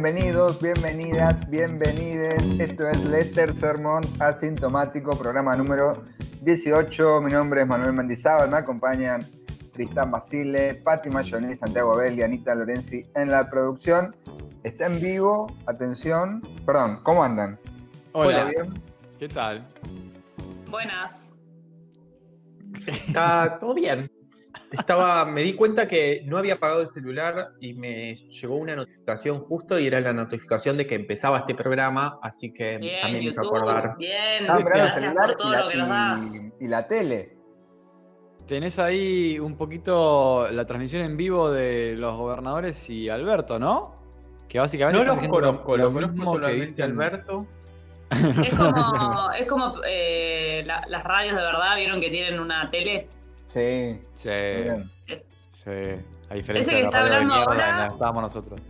Bienvenidos, bienvenidas, bienvenides. Esto es Lester Sermon Asintomático, programa número 18. Mi nombre es Manuel Mendizábal, me acompañan Tristán Basile, Pati Mayoni, Santiago Abel y Anita Lorenzi en la producción. Está en vivo, atención. Perdón, ¿cómo andan? Hola, ¿Bien? ¿qué tal? Buenas. Está todo bien. Estaba, me di cuenta que no había apagado el celular y me llegó una notificación justo y era la notificación de que empezaba este programa, así que Bien, también me hizo acordar. Bien, Ah, el gracias por todo y la- lo que nos das. y- y la tele. Tenés ahí un poquito la transmisión en vivo de los gobernadores y Alberto, ¿no? Que básicamente No los conozco, lo lo conozco mismo que dicen- Alberto. Es como, es como eh, la- las radios de verdad, vieron que tienen una tele. Sí, Sí, sí. A diferencia que de la radio de hablando mierda ahora- en la que estábamos nosotros.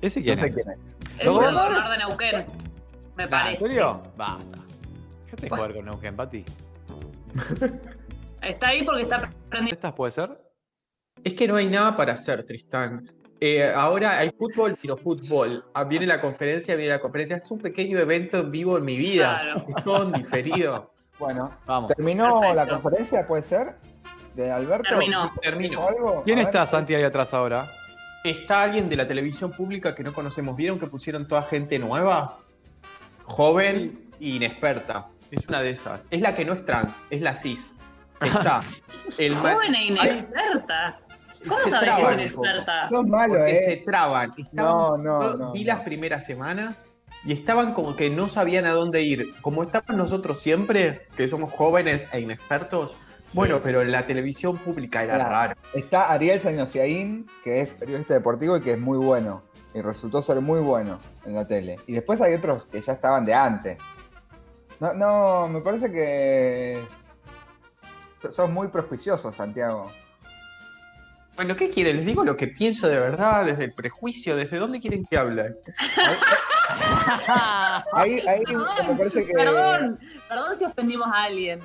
¿Ese No quién sé es? quién es. De Neuquén. Me Ah, ¿En parece. serio? Basta. Déjate de jugar con Neuquén, Pati. Está ahí porque está prendido. ¿Estas puede ser? Es que no hay nada para hacer, Tristán. Eh, ahora hay fútbol, tiro fútbol. Ah, viene la conferencia, viene la conferencia. Es un pequeño evento en vivo en mi vida. Claro. Es todo diferido. Bueno, Vamos. ¿terminó Perfecto. la conferencia? ¿Puede ser? ¿De Alberto? Terminó. Termino. ¿O algo? ¿Quién ver. está, Santi, ahí atrás ahora? Está alguien de la televisión pública que no conocemos. ¿Vieron que pusieron toda gente nueva? Joven e inexperta. Es una de esas. Es la que no es trans, es la cis. Está. El Joven e inexperta. ¿Cómo sabes que es inexperta? Sos malo, porque ¿eh? se traban. Estaban- No, no, no, Vi no. las primeras semanas y estaban como que no sabían a dónde ir. Como estamos nosotros siempre, que somos jóvenes e inexpertos. Bueno, pero en la televisión pública era Claro. raro. Está Ariel Sañosiaín, que es periodista deportivo y que es muy bueno. Y resultó ser muy bueno en la tele. Y después hay otros que ya estaban de antes. No, no, me parece que sos muy prejuicioso, Santiago. Bueno, ¿qué quieren? Les digo lo que pienso de verdad, desde el prejuicio, desde dónde quieren que hable. Ahí, ahí me parece que. Perdón, perdón si ofendimos a alguien.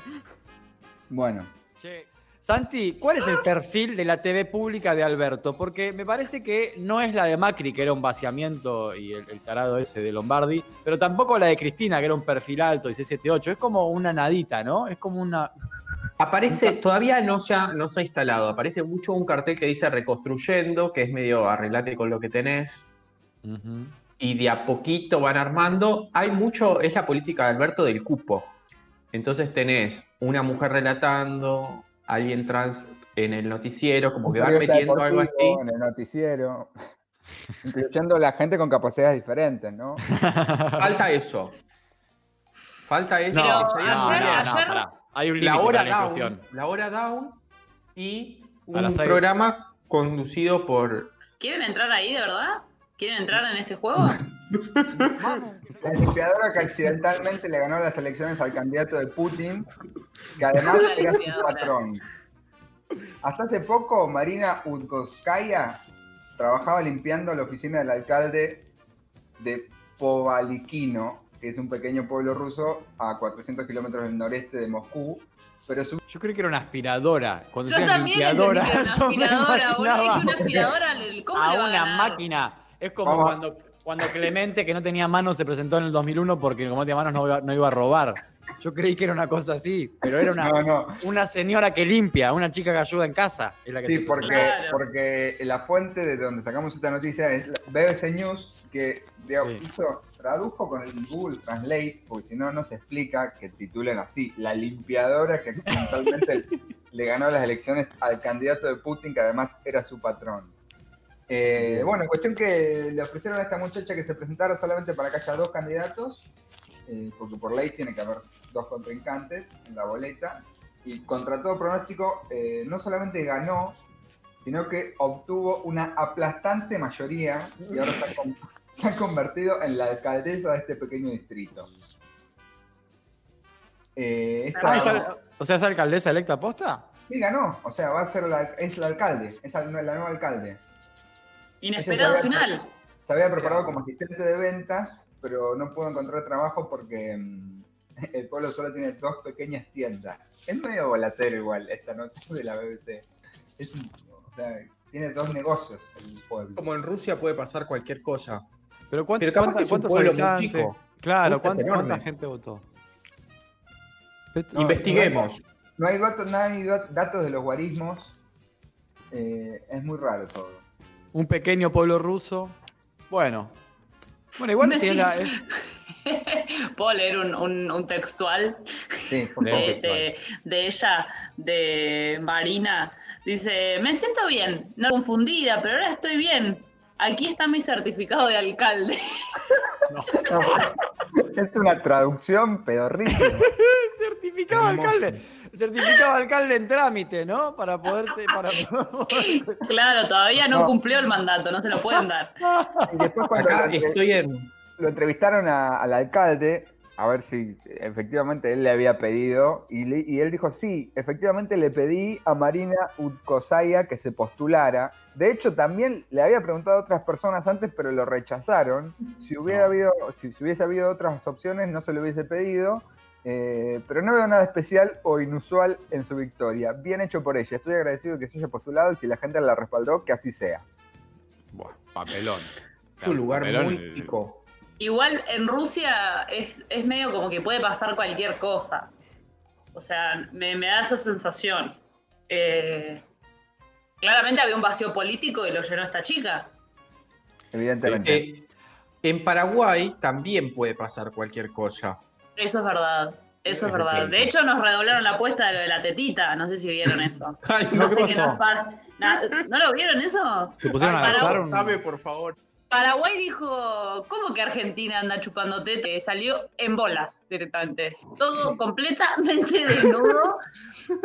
Bueno, Che, Santi, ¿cuál es el perfil de la TV pública de Alberto? Porque me parece que no es la de Macri, que era un vaciamiento y el, el tarado ese de Lombardi, pero tampoco la de Cristina, que era un perfil alto y C78. Es como una nadita, ¿no? Es como una. Aparece, todavía no se, ha, no se ha instalado, aparece mucho un cartel que dice reconstruyendo, que es medio arreglate con lo que tenés, y de a poquito van armando. Hay mucho, es la política de Alberto del cupo. Entonces tenés una mujer relatando, alguien trans en el noticiero, como que van metiendo algo así. En el noticiero. Incluyendo a la gente con capacidades diferentes, ¿no? Falta eso. Falta eso. Estaría ayer- ayer- pará. Hay un la hora la down, la hora down y un programa conducido por ¿Quieren entrar ahí de verdad? ¿Quieren entrar en este juego? La limpiadora que accidentalmente le ganó las elecciones al candidato de Putin, que además era su patrón. Hasta hace poco, Marina Udkovskaya trabajaba limpiando la oficina del alcalde de Povalikino, que es un pequeño pueblo ruso a 400 kilómetros del noreste de Moscú, pero su Yo creí que era una aspiradora. Cuando Yo también limpiadora, que era una yo me aspiradora, imaginaba una aspiradora, ¿cómo a le va a una ganar? máquina. Es como Vamos. cuando, cuando Clemente, que no tenía manos, se presentó en el 2001 porque como no tenía manos no iba, no iba a robar. Yo creí que era una cosa así, pero era una, No, no. una señora que limpia, una chica que ayuda en casa. Es la que Sí, se porque, Claro. porque la fuente de donde sacamos esta noticia es BBC News, que digamos, Sí. hizo, tradujo con el Google Translate, porque si no, no se explica que titulen así, la limpiadora que accidentalmente le ganó las elecciones al candidato de Putin, que además era su patrón. Eh, bueno, cuestión que le ofrecieron a esta muchacha que se presentara solamente para que haya dos candidatos, eh, porque por ley tiene que haber dos contrincantes en la boleta, y contra todo pronóstico, eh, no solamente ganó, sino que obtuvo una aplastante mayoría y ahora se ha, con- se ha convertido en la alcaldesa de este pequeño distrito. Eh, esta- Ah, ¿es al- o sea, ¿es alcaldesa electa posta? Sí, ganó, o sea, va a ser la, es el alcalde, es el, la nueva alcalde. Inesperado Ese se había- final. Se había preparado como asistente de ventas, pero no pudo encontrar trabajo porque mm, el pueblo solo tiene dos pequeñas tiendas. Es medio volatero igual esta nota de la BBC. Es un- o sea, tiene dos negocios el pueblo. Como en Rusia puede pasar cualquier cosa. Pero, ¿cuánto- Pero un ¿cuántos pueblo muy habitantes? chico. Claro, ¿cuánta, gente votó? No, Investiguemos. No hay, datos, no hay dat- datos de los guarismos. eh, es muy raro todo. Un pequeño pueblo ruso. Bueno. Bueno, igual si Sí. es la- es- ¿Puedo leer un, un- un textual Sí, de, de- de ella, de Marina? Dice, me siento bien, no confundida, pero ahora estoy bien. Aquí está mi certificado de alcalde. Es una traducción pedorrísima. certificado de alcalde. Certificado de alcalde en trámite, ¿no? Para poderte. Para... claro, todavía no No. cumplió el mandato, no se lo pueden dar. Y después cuando Acá lo, estoy en. lo entrevistaron a- al alcalde, a ver si efectivamente él le había pedido, y, le- y él dijo, sí, efectivamente le pedí a Marina Utkosaya que se postulara. De hecho, también le había preguntado a otras personas antes, pero lo rechazaron. Si, hubiera No. habido, si, si hubiese habido otras opciones, no se lo hubiese pedido. Eh, pero no veo nada especial o inusual en su victoria. Bien hecho por ella. Estoy agradecido que se haya postulado y si la gente la respaldó, que así sea. Buah, papelón. Es un lugar Papelón, muy chico. Igual en Rusia es, es medio como que puede pasar cualquier cosa. O sea, me, me da esa sensación. Eh, claramente había un vacío político y lo llenó esta chica. Evidentemente. Eh, en Paraguay también puede pasar cualquier cosa. Eso es verdad. Eso es verdad. De hecho, nos redoblaron la apuesta de lo de la tetita. No sé si vieron eso. Ay, No, No ¿qué sé qué nos na- ¿No lo vieron eso? Se pusieron a Ay, para- un- Dame, por favor. Paraguay dijo, ¿cómo que Argentina anda chupando tete? Salió en bolas directamente. Todo completamente desnudo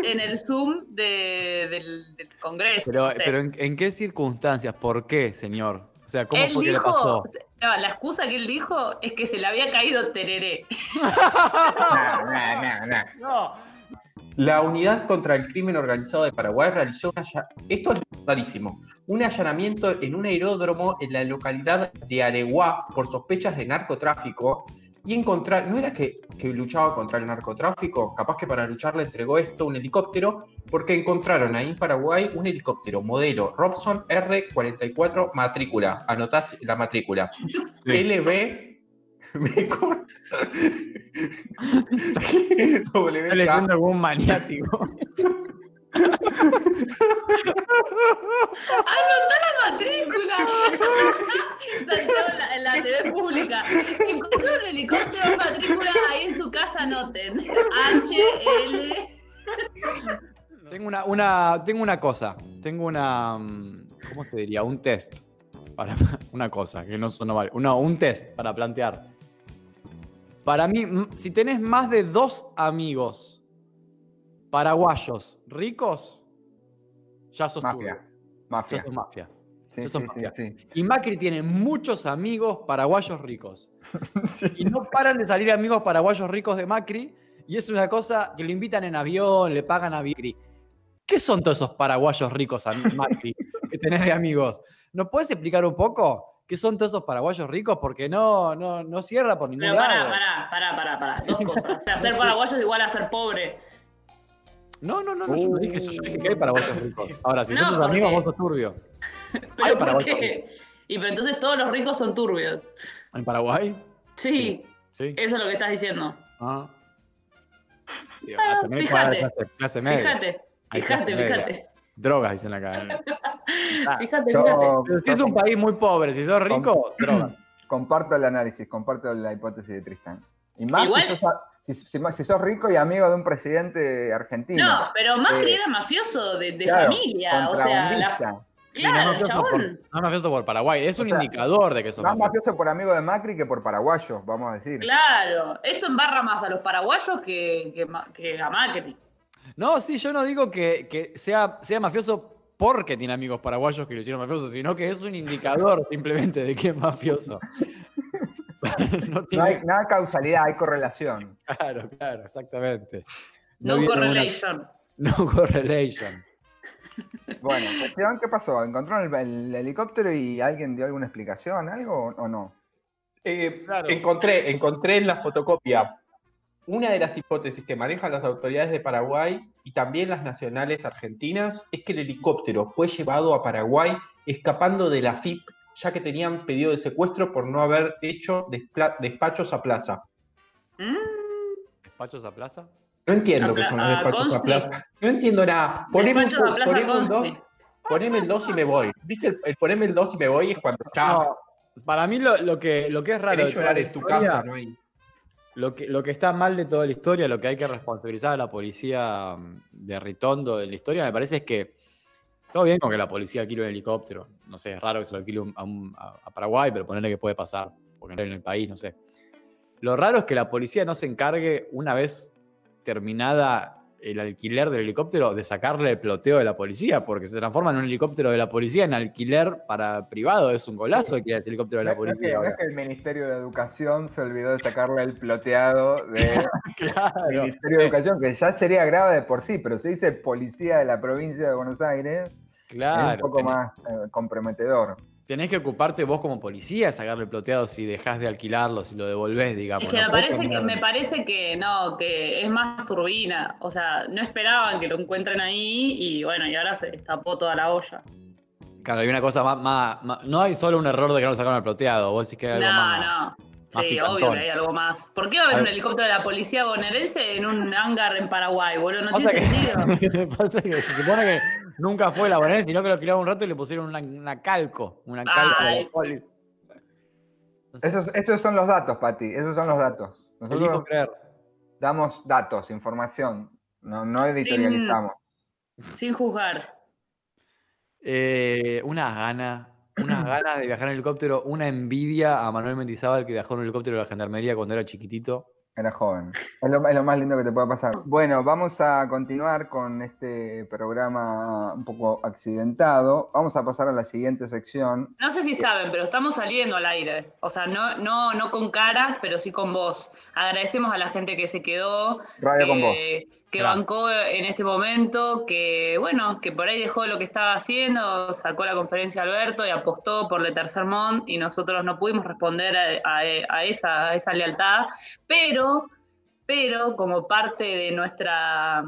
en el Zoom de- del, del Congreso. Pero, no sé. pero ¿en, en qué circunstancias? ¿Por qué, señor? Sea, ¿cómo él fue que le dijo, pasó? no, la excusa que él dijo es que se le había caído tereré. Nah, nah, nah. No. La Unidad contra el Crimen Organizado de Paraguay realizó un alla- esto es rarísimo, un allanamiento en un aeródromo en la localidad de Areguá por sospechas de narcotráfico y encontrar, ¿no era que, que luchaba contra el narcotráfico? Capaz que para luchar le entregó esto un helicóptero, porque encontraron ahí en Paraguay un helicóptero modelo Robson R44 matrícula, anotás la matrícula, LB... Me corta. Estoy leyendo algún maniático. ¡Anotó la matrícula! Saltó en la, en la TV pública. Encontró un helicóptero matrícula ahí en su casa, anoten. H, L. Tengo una, una, tengo una cosa. Tengo una. mm, ¿Cómo se diría? Un test. Para, una cosa que no sonó mal. No, un test para plantear. Para mí, si tenés más de dos amigos paraguayos ricos, ya sos Mafia. turbio. Ya Mafia. sos mafia. Sí, ya sos sí, mafia. sí. Y Macri tiene muchos amigos paraguayos ricos. Y no paran de salir amigos paraguayos ricos de Macri. Y es una cosa que le invitan en avión, le pagan a Macri. ¿Qué son todos esos paraguayos ricos, a Macri, que tenés de amigos? ¿No puedes explicar un poco qué son todos esos paraguayos ricos? Porque no, no, no cierra por ningún Pero pará, lado. pará, pará, pará, pará. Dos cosas. O sea, ser paraguayo es igual a ser pobre. No, no, no, no, yo no dije eso. Yo dije que hay paraguayos ricos. Ahora, si No, son tus porque- amigos, vos sos turbio. Hay ¿Pero por paraguayos qué? Y pero entonces todos los ricos son turbios. ¿En Paraguay? Sí, Sí. eso es lo que estás diciendo. Ah. Ah, fíjate, clase, clase media. Fíjate, Hay fíjate, clase media. fíjate. Drogas, dicen acá. Ah, Fíjate, Yo- fíjate. Pero si es un país muy pobre, si sos rico, drogas. Comparto el análisis, comparto la hipótesis de Tristán. Y más Igual- si, sos, si- si- si sos rico y amigo de un presidente argentino. No, pero Macri Eh, era mafioso de, de Claro, familia. O sea, la-. Sí, no claro, mafioso por, no mafioso por Paraguay. Es un O sea, indicador de que sos Más mafioso. mafioso por amigo de Macri que por paraguayo, vamos a decir. Claro, esto embarra más a los paraguayos que, que, que a Macri. No, sí, yo no digo que, que sea, sea mafioso porque tiene amigos paraguayos que lo hicieron mafioso, sino que es un indicador simplemente de que es mafioso. No, no hay nada causalidad, hay correlación. Claro, claro, exactamente. No, una- correlation. No correlation. Bueno, cuestión, ¿qué pasó? ¿Encontraron el, el helicóptero y alguien dio alguna explicación, algo o no? Eh, Claro. encontré, encontré en la fotocopia una de las hipótesis que manejan las autoridades de Paraguay y también las nacionales argentinas es que el helicóptero fue llevado a Paraguay escapando de la FIP ya que tenían pedido de secuestro por no haber hecho despachos a plaza. Mm, ¿Despachos a plaza? No entiendo A qué son los despachos a plaza. No entiendo nada. Poneme, un, Despachos a plaza poneme un dos, poneme el 2 y me voy. ¿Viste? El, el poneme el 2 y me voy es cuando No, para mí lo, lo que, lo que es raro. llorar en tu historia- casa, ¿no? hay- Lo que, lo que está mal de toda la historia, lo que hay que responsabilizar a la policía mm, de Ritondo de la historia, me parece es que todo bien con que la policía alquile un helicóptero. No sé, es raro que se lo alquile a, un- a- a Paraguay, pero ponerle que puede pasar, porque en el país, no sé. Lo raro es que la policía no se encargue, una vez terminada el alquiler del helicóptero, de sacarle el ploteo de la policía, porque se transforma en un helicóptero de la policía en alquiler para privado. Es un golazo alquilar el helicóptero de la policía. no es que el Ministerio de Educación se olvidó de sacarle el ploteado del Claro. Ministerio de Educación, que ya sería grave de por sí, pero se dice policía de la provincia de Buenos Aires, Claro. es un poco tenés- más eh, comprometedor. Tenés que ocuparte vos como policía de sacarle el ploteado si dejás de alquilarlo, si lo devolvés, digamos. Es que, no me parece que poner- me parece que no, que es más turbina. O sea, no esperaban que lo encuentren ahí y bueno, y ahora se destapó toda la olla. Claro, hay una cosa más, más- más- No hay solo un error de que no lo sacaron el ploteado. Vos decís que hay algo No, más. no. más Sí, picantón. obvio que hay algo más. ¿Por qué va a haber A un helicóptero de la policía bonaerense en un hangar en Paraguay, boludo? No tiene que- sentido. Pasa que se supone que nunca fue la bonaerense, sino que lo alquilaron un rato y le pusieron una, una calco. Una calco de. No sé, Esos, esos son los datos, Pati, esos son los datos. elijo Nosotros creer. damos datos, información, no, no editorializamos. Sin juzgar. Eh, unas ganas, unas ganas de viajar en helicóptero, una envidia a Manuel Mendizábal que viajó en un helicóptero de la gendarmería cuando era chiquitito. Era joven. Es lo, es lo más lindo que te puede pasar. Bueno, vamos a continuar con este programa un poco accidentado. Vamos a pasar a la siguiente sección. No sé si saben, pero estamos saliendo al aire. O sea, no, no, no con caras, pero sí con voz. Agradecemos a la gente que se quedó, Radio con vos. Que, Claro. bancó en este momento, que bueno, que por ahí dejó lo que estaba haciendo, sacó la conferencia Alberto y apostó por Le Tercer Mont y nosotros no pudimos responder a, a- a esa, a esa lealtad, pero, pero como parte de nuestra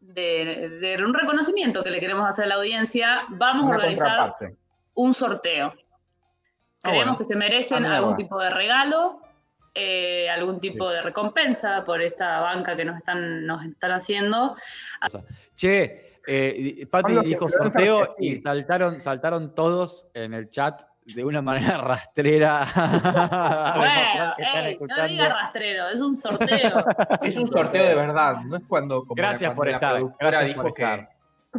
de, de un reconocimiento que le queremos hacer a la audiencia, vamos a organizar un sorteo. Ah, Creemos bueno. que se merecen Ah, algún tipo de regalo, eh, algún tipo de recompensa por esta banca que nos están, nos están haciendo. Che, eh, Pati dijo sorteo y saltaron, saltaron todos en el chat de una manera rastrera. Bueno, ey, no digas rastrero, es un sorteo. Es un sorteo de verdad, no es cuando, como Gracias cuando por la estar, gracias dijo por que, estar.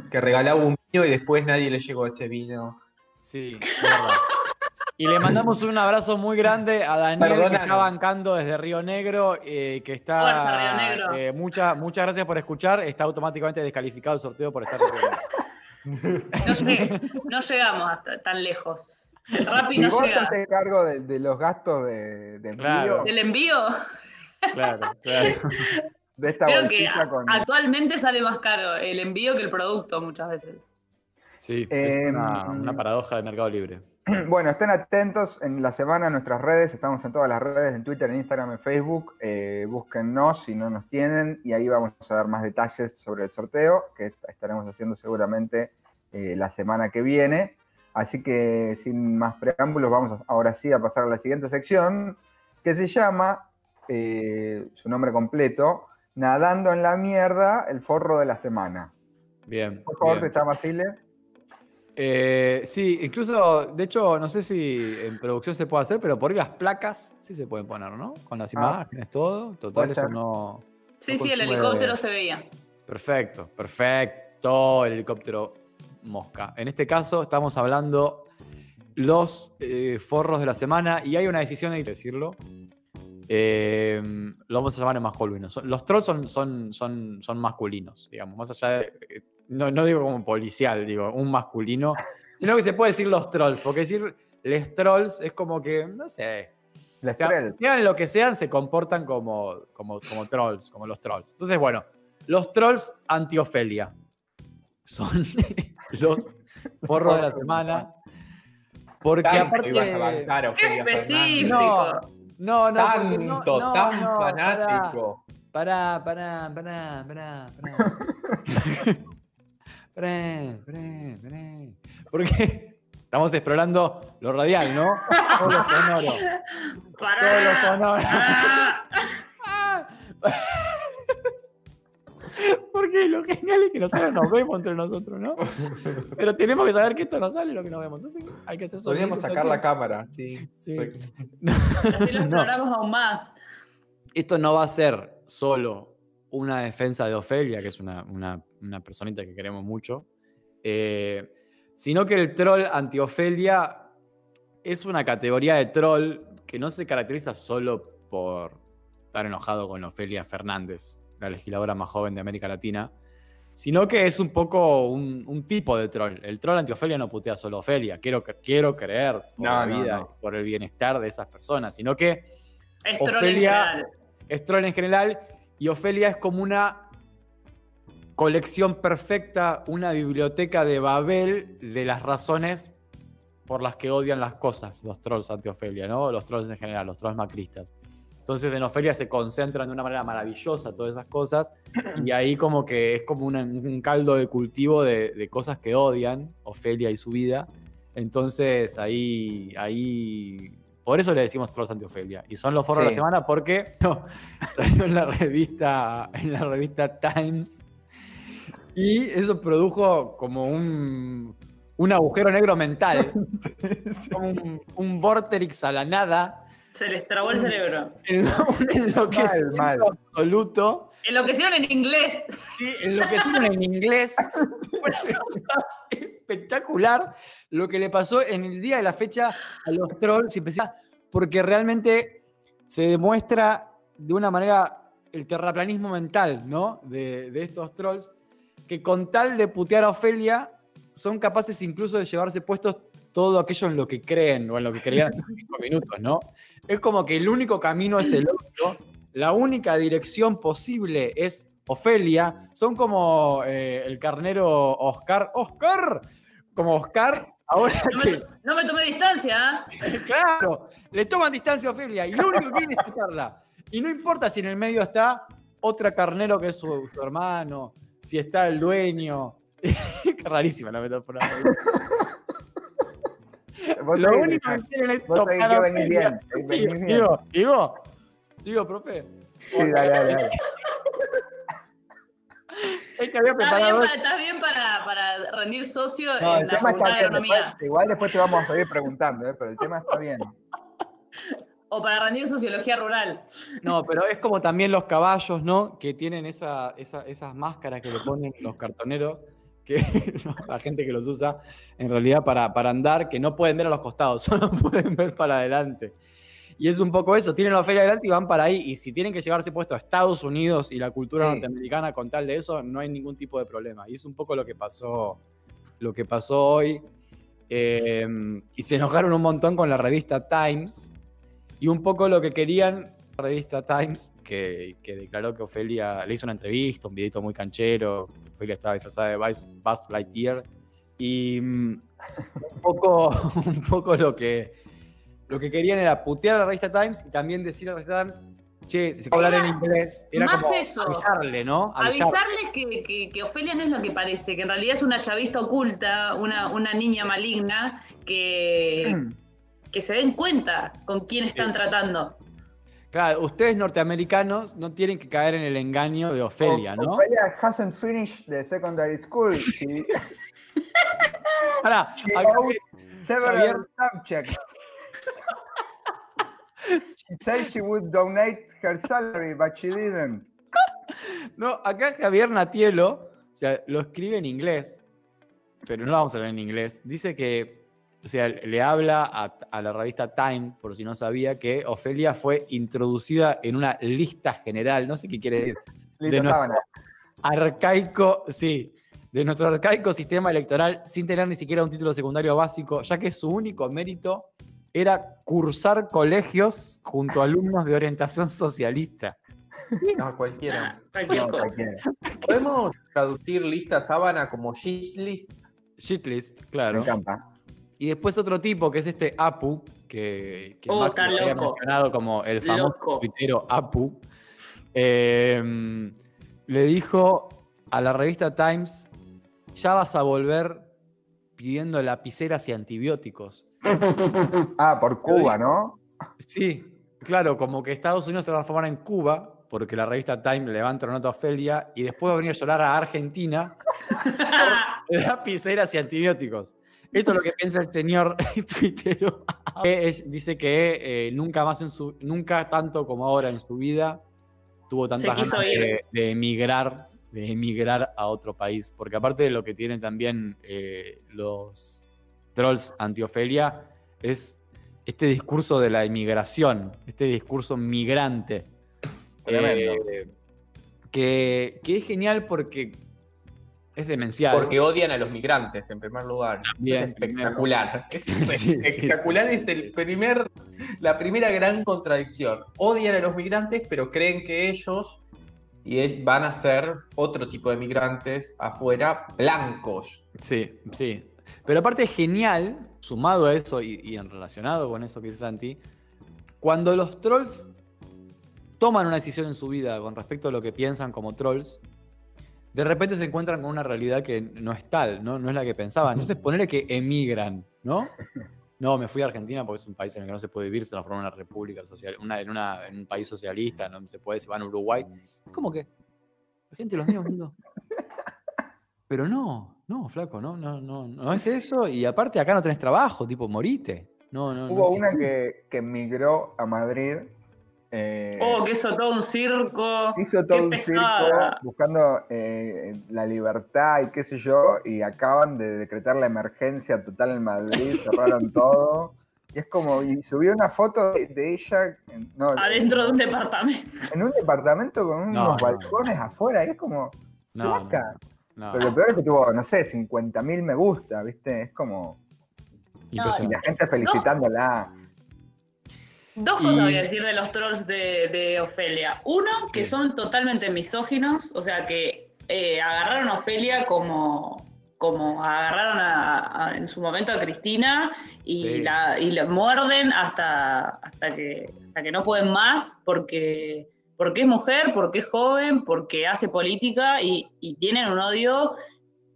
que regalaba un vino y después nadie le llegó ese vino. Sí, verdad. Y le mandamos un abrazo muy grande a Daniel que está bancando desde Río Negro, eh, que está. Fuerza, Río Negro. eh, mucha- muchas gracias por escuchar. Está automáticamente descalificado el sorteo por estar. No, llegué- no llegamos hasta tan lejos. El Rappi ¿Y no vos te llega. haces cargo de, de los gastos de, de envío Claro. ¿Del envío? Claro, claro. de esta Creo que bolsita con... actualmente sale más caro el envío que el producto muchas veces. Sí, es Eh, una, una paradoja del mercado libre. Bueno, estén atentos en la semana a nuestras redes, estamos en todas las redes, en Twitter, en Instagram, en Facebook, eh, búsquennos si no nos tienen y ahí vamos a dar más detalles sobre el sorteo que est- estaremos haciendo seguramente eh, la semana que viene. Así que sin más preámbulos vamos a- ahora sí a pasar a la siguiente sección que se llama, eh, su nombre completo, Nadando en la mierda, el forro de la semana. Bien. Por favor, bien. llama Basile. Eh, sí, incluso, de hecho, no sé si en producción se puede hacer, pero por ahí las placas sí se pueden poner, ¿no? Con las Ah. imágenes, todo. Total, eso no. Sí, No sí, el helicóptero se veía. Perfecto, perfecto. El helicóptero mosca. En este caso, estamos hablando los eh, forros de la semana y hay una decisión, hay que decirlo. Eh, lo vamos a llamar en masculino. Los trolls son, son, son, son masculinos, digamos. Más allá de. No, no digo como policial, digo un masculino, sino que se puede decir los trolls, porque decir les trolls es como que, no sé, Les sea, trolls. sean lo que sean, se comportan como, como, como trolls, como los trolls. Entonces, bueno, los trolls anti-Ofelia son los forros de la semana. Porque Tanto aparte. ibas a bancar, ¡Qué Ofelia! No, no, no- Tanto, no, tan no, fanático. Pará, pará, pará, pará, pará. Pará, pará, pará. Porque estamos explorando lo radial, ¿no? Todo lo sonoro. Pará. Todo lo sonoro. Ah. Porque lo genial es que nosotros nos vemos entre nosotros, ¿no? Pero tenemos que saber que esto no sale lo que nos vemos. Entonces hay que hacer Podríamos sonido, sacar la cámara, sí. Sí. Así lo No. exploramos aún más. Esto no va a ser solo una defensa de Ofelia, que es una, una- una personita que queremos mucho, eh, sino que el troll anti-Ofelia es una categoría de troll que no se caracteriza solo por estar enojado con Ofelia Fernández, la legisladora más joven de América Latina, sino que es un poco un, un tipo de troll. El troll anti-Ofelia no putea solo a Ofelia, quiero, quiero creer por No, la vida, no. por el bienestar de esas personas, sino que Es troll en general. es troll en general y Ofelia es como una colección perfecta, una biblioteca de Babel de las razones por las que odian las cosas los trolls ante Ofelia, ¿no? Los trolls en general, los trolls macristas. Entonces en Ofelia se concentran de una manera maravillosa todas esas cosas y ahí como que es como un caldo de cultivo de, de cosas que odian Ofelia y su vida. Entonces ahí, ahí, por eso le decimos trolls ante Ofelia. Y son los foros de la semana porque no, salió en la revista, en la revista Times. Y eso produjo como un, un agujero negro mental, como un, un vortex a la nada, Se les trabó el cerebro. en un enloquecimiento mal. absoluto. Enloquecieron en inglés. Sí, enloquecieron en inglés. Una cosa espectacular lo que le pasó en el día de la fecha a los trolls, porque realmente se demuestra de una manera el terraplanismo mental, ¿no? De, de estos trolls, que con tal de putear a Ofelia, son capaces incluso de llevarse puestos todo aquello en lo que creen o en lo que creían hace cinco minutos, ¿no? Es como que el único camino es el otro, la única dirección posible es Ofelia, son como eh, el carnero Oscar, Oscar, como Oscar, ahora No me, que, no me tomé distancia, ¿eh? claro, le toman distancia a Ofelia y lo único que quieren es tocarla. Y no importa si en el medio está otra carnero que es su, su hermano, si está el dueño. Qué rarísima la metáfora. Lo único que quieren es tocar que a Ofelia. bien, Sigo, bien. sigo, sigo, sigo, profe. Sí, dale, dale, dale. Es que había Estás bien, para, estás bien para, para rendir socio No, en el la tema facultad está de agronomía. después- igual después te vamos a seguir preguntando, ¿eh? pero el tema está bien. O para rendir sociología rural. No, pero es como también los caballos, ¿no? Que tienen esa, esa- esas máscaras que le ponen los cartoneros, que no, la gente que los usa en realidad para, para andar, que no pueden ver a los costados, solo pueden ver para adelante. Y es un poco eso, tienen la feria adelante y van para ahí. Y si tienen que llevarse puesto a Estados Unidos y la cultura Sí. norteamericana con tal de eso, no hay ningún tipo de problema. Y es un poco lo que pasó, lo que pasó hoy. Eh, y se enojaron un montón con la revista Times. Y un poco lo que querían revista Times, que, que declaró que Ofelia le hizo una entrevista, un videito muy canchero. Ofelia estaba disfrazada de Buzz, Buzz Lightyear. Y mm, un poco, un poco lo que, lo que querían era putear a la revista Times y también decir a la revista Times, che, si se puede hablar en inglés, era Más como eso. avisarle, ¿no? Avisar. Avisarles que, que- que Ofelia no es lo que parece, que en realidad es una chavista oculta, una, una niña maligna, que, que se den cuenta con quién están Sí. tratando. Claro, ustedes norteamericanos no tienen que caer en el engaño de Ofelia, ¿no? Ofelia hasn't finished the secondary school. She, owed several Javier. subjects. She said she would donate her salary, but she didn't. No, acá Javier Natielo, o sea, lo escribe en inglés, pero no lo vamos a leer en inglés. Dice que, o sea, le habla a, a la revista Time, por si no sabía, que Ofelia fue introducida en una lista general, no sé qué quiere decir, Lito nuestro- Sábana. arcaico, sí, de nuestro arcaico sistema electoral sin tener ni siquiera un título secundario básico, ya que su único mérito era cursar colegios junto a alumnos de orientación socialista. No, cualquiera. Ah, No, cualquiera. ¿Podemos traducir lista sábana como shit list? Shitlist, Me claro. encanta. Y después otro tipo que es este Apu, que, que Oh, está lo había mencionado como el famoso Loco. tuitero Apu, eh, le dijo a la revista Times, ya vas a volver pidiendo lapiceras y antibióticos. Ah, por Cuba, ¿no? Sí, claro, como que Estados Unidos se va a transformar en Cuba, porque la revista Time levanta una nota a Ofelia, y después va a venir a llorar a Argentina lapiceras y antibióticos. Esto es lo que piensa el señor tuitero. Dice que eh, nunca más en su, nunca tanto como ahora en su vida tuvo tantas ganas de, de emigrar, de emigrar a otro país. Porque aparte de lo que tienen también eh, los trolls anti-Ofelia, es este discurso de la emigración, este discurso migrante. Eh, que, que es genial porque es demencial. Porque odian a los migrantes, en primer lugar. Bien, es espectacular. Es sí. espectacular es el primer, la primera gran contradicción. Odian a los migrantes, pero creen que ellos y van a ser otro tipo de migrantes afuera, blancos. Sí, sí. Pero aparte es genial, sumado a eso y, y en relacionado con eso que dice Santi, cuando los trolls toman una decisión en su vida con respecto a lo que piensan como trolls, de repente se encuentran con una realidad que no es tal, no, no es la que pensaban. Entonces ponerle que emigran, ¿no? No, me fui a Argentina porque es un país en el que no se puede vivir, se transformó en una república social, una, en, una, en un país socialista, no se puede, se van a Uruguay. Es como que la gente los mira mundo. Pero no, no, flaco, no, no, no, no es eso. Y aparte acá no tenés trabajo, tipo, morite. No, no, no Hubo una que, que migró a Madrid. Eh, Oh, que hizo todo un circo. hizo qué todo un circo buscando eh, la libertad y qué sé yo, y acaban de decretar la emergencia total en Madrid, cerraron todo. Y es como, y subió una foto de, ella no, Adentro de un departamento. en un departamento con No, unos no. balcones afuera, y es como, No, no, flaca. no. Pero lo peor es que tuvo, no sé, 50.000 me gusta, ¿viste? Es como, y Impresionante. la gente felicitándola. Dos Y- cosas voy a decir de los trolls de, de Ofelia. Uno, que Sí. son totalmente misóginos, o sea que eh, agarraron a Ofelia como, como agarraron a- a- en su momento a Cristina y, Sí. la, y la muerden hasta, hasta, que, hasta que no pueden más porque, porque es mujer, porque es joven, porque hace política y, y tienen un odio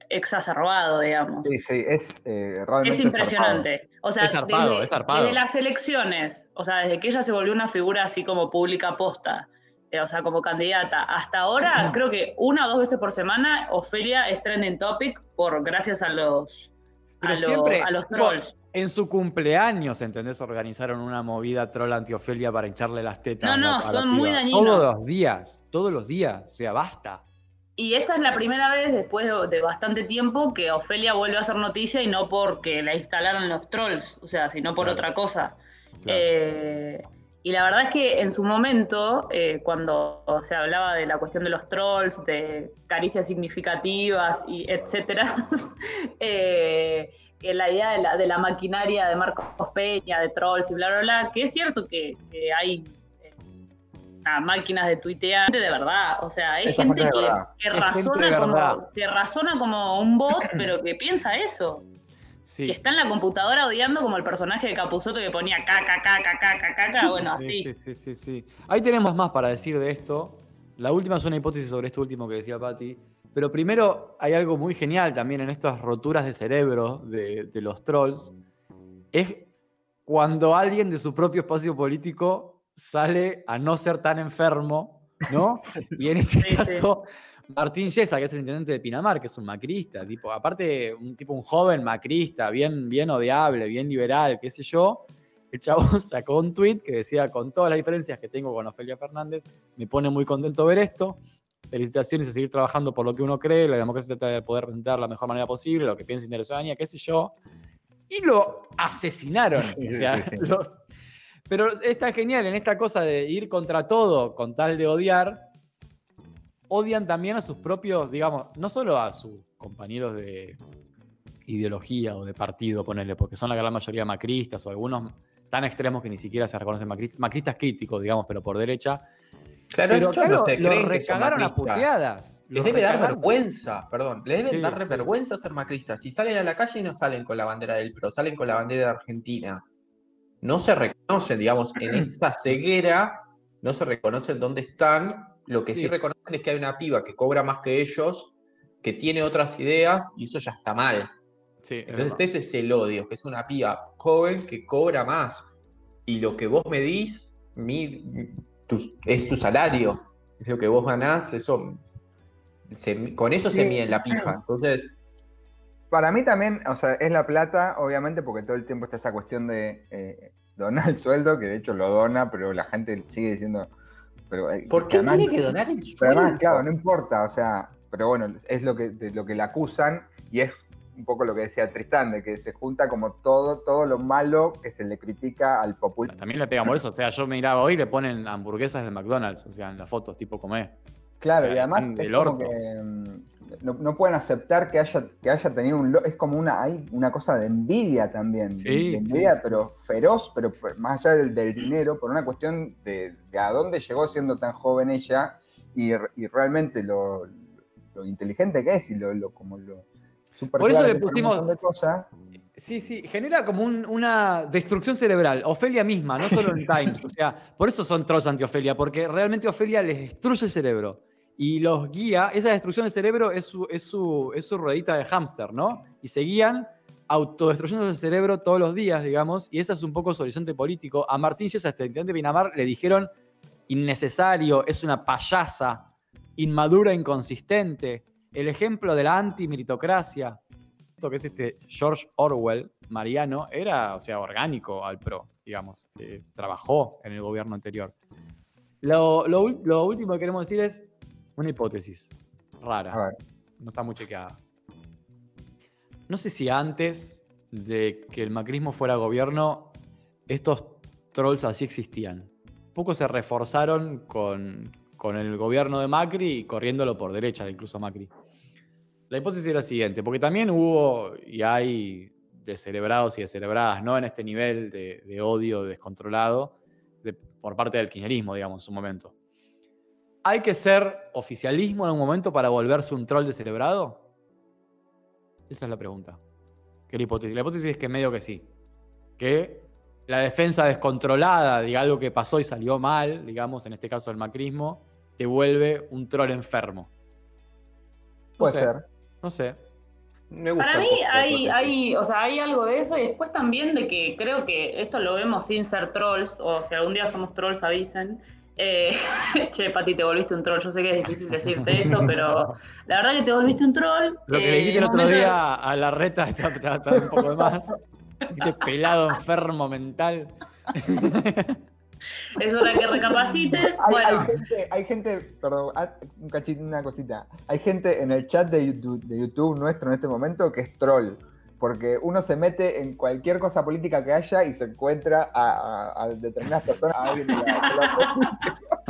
exacerbado, digamos. Sí, sí, es eh, realmente Es impresionante. O sea, Es zarpado, desde, es zarpado. desde las elecciones, o sea, desde que ella se volvió una figura así como pública posta, eh, o sea, como candidata, hasta ahora, creo que una o dos veces por semana, Ofelia es trending topic por gracias a los, Pero a, lo- siempre, a los trolls. En su cumpleaños, ¿entendés? Organizaron una movida troll anti-Ofelia para hincharle las tetas. No, a la- no, a son muy dañinos. Todos los días, todos los días. O sea, basta. Y esta es la primera vez después de, bastante tiempo que Ofelia vuelve a hacer noticia y no porque la instalaron los trolls, o sea, sino por Claro. otra cosa. Claro. Eh, y la verdad es que en su momento, eh, cuando se hablaba de la cuestión de los trolls, de caricias significativas y etcétera, eh, que la idea de la, de la maquinaria de Marcos Peña, de trolls y bla, bla, bla, que es cierto que, que hay ah, máquinas de tuitear de verdad, o sea, hay Esa gente que, gente razona como, que razona como un bot, pero que piensa eso Sí. que está en la computadora odiando como el personaje de Capuzoto que ponía caca, caca, caca, caca, bueno, así. Sí, sí, sí, sí. Ahí tenemos más para decir de esto. La última es una hipótesis sobre esto último que decía Patti. Pero primero hay algo muy genial también en estas roturas de cerebro de, de los trolls. Es cuando alguien de su propio espacio político sale a no ser tan enfermo, ¿no? Y en este Sí, sí. caso, Martín Yesa, que es el intendente de Pinamar, que es un macrista, tipo, aparte, un tipo, un joven macrista, bien, bien odiable, bien liberal, qué sé yo. El chavo sacó un tweet que decía, con todas las diferencias que tengo con Ofelia Fernández, me pone muy contento ver esto. Felicitaciones a seguir trabajando por lo que uno cree, la democracia trata de poder presentar de la mejor manera posible, lo que piensa ciudadanía, qué sé yo. Y lo asesinaron. O sea, los- pero está genial en esta cosa de ir contra todo con tal de odiar. odian también a sus propios, digamos, no solo a sus compañeros de ideología o de partido, ponerle, porque son la gran mayoría macristas o algunos tan extremos que ni siquiera se reconocen macristas, macristas críticos, digamos, pero por derecha. Claro, pero claro, no los recagaron a puteadas. Les debe dar vergüenza, perdón, les debe Sí, dar sí. vergüenza ser macristas. Si salen a la calle no salen con la bandera del PRO, salen con la bandera de Argentina. No se reconocen, digamos, en esa ceguera, no se reconocen dónde están. Lo que sí. Sí. reconocen es que hay una piba que cobra más que ellos, que tiene otras ideas, y eso ya está mal. Sí, es Entonces verdad. ese es el odio, que es una piba joven que cobra más. Y lo que vos mi- tu- es tu salario. Es lo que vos ganás, eso se- con eso se mide la pija. Entonces, Para mí también, o sea, es la plata, obviamente, porque todo el tiempo está esa cuestión de eh, donar el sueldo, que de hecho lo dona, pero la gente sigue diciendo. Pero, eh, ¿por qué además- tiene que donar el Pero sueldo? además, claro, no importa, o sea, pero bueno, es lo que, de lo que le acusan y es un poco lo que decía Tristán, de que se junta como todo, todo lo malo que se le critica al populismo. También le pegan por eso. O sea, yo miraba hoy y le ponen hamburguesas de McDonald's, o sea, en las fotos, tipo comer. Claro, O sea, y además es del como que mm, no, no pueden aceptar que haya, que haya tenido un... Es como una, hay una cosa de envidia también. Sí, de envidia, sí. pero feroz, pero más allá del, del dinero, por una cuestión de, de a dónde llegó siendo tan joven ella y, y realmente lo, lo inteligente que es y lo, lo- como lo... Por eso le pusimos- cosas. Sí, sí, genera como un- una destrucción cerebral. Ofelia misma, no solo en Times. O sea, por eso son trolls anti-Ofelia, porque realmente Ofelia les destruye el cerebro y los guía. Esa destrucción del cerebro es su, es su, es su ruedita de hámster, ¿no? Y se guían autodestruyendo el cerebro todos los días, digamos, y ese es un poco su horizonte político. A Martín Yesa, este intendente de Pinamar, le dijeron innecesario, es una payasa, inmadura, inconsistente, el ejemplo de la antimeritocracia que es este George Orwell, Mariano, era, o sea, orgánico al PRO, digamos. eh, trabajó en el gobierno anterior. Lo, lo lo último que queremos decir es una hipótesis rara. A ver. No está muy chequeada. No sé si antes de que el macrismo fuera gobierno, estos trolls así existían. Poco se reforzaron con, con el gobierno de Macri y corriéndolo por derecha, incluso Macri. La hipótesis era la siguiente, porque también hubo y hay descerebrados y descerebradas, ¿no? En este nivel de, de odio descontrolado de- por parte del kirchnerismo, digamos, en su momento. ¿Hay que ser oficialismo en un momento para volverse un troll descerebrado? Esa es la pregunta. ¿Qué es la hipótesis? La hipótesis es que medio que sí. Que la defensa descontrolada de algo que pasó y salió mal, digamos, en este caso el macrismo, te vuelve un troll enfermo. No Puede sé, ser. No sé. me gusta Para mí hay, hay, o sea, hay algo de eso y después también de que creo que esto lo vemos sin ser trolls, o si algún día somos trolls avisen. Eh, che, Pati, te volviste un troll. Yo sé que es difícil decirte esto, pero la verdad que te volviste un troll. Lo que Eh, le dijiste el otro día a la reta está, está- está un poco de más. Dijiste pelado, enfermo mental. Es hora que recapacites. Hay, Bueno, hay gente, hay gente, perdón, ah, un cachito, una cosita. Hay gente en el chat de YouTube, de YouTube nuestro en este momento que es troll. Porque uno se mete en cualquier cosa política que haya y se encuentra a, a- a determinadas personas. a alguien de la- de la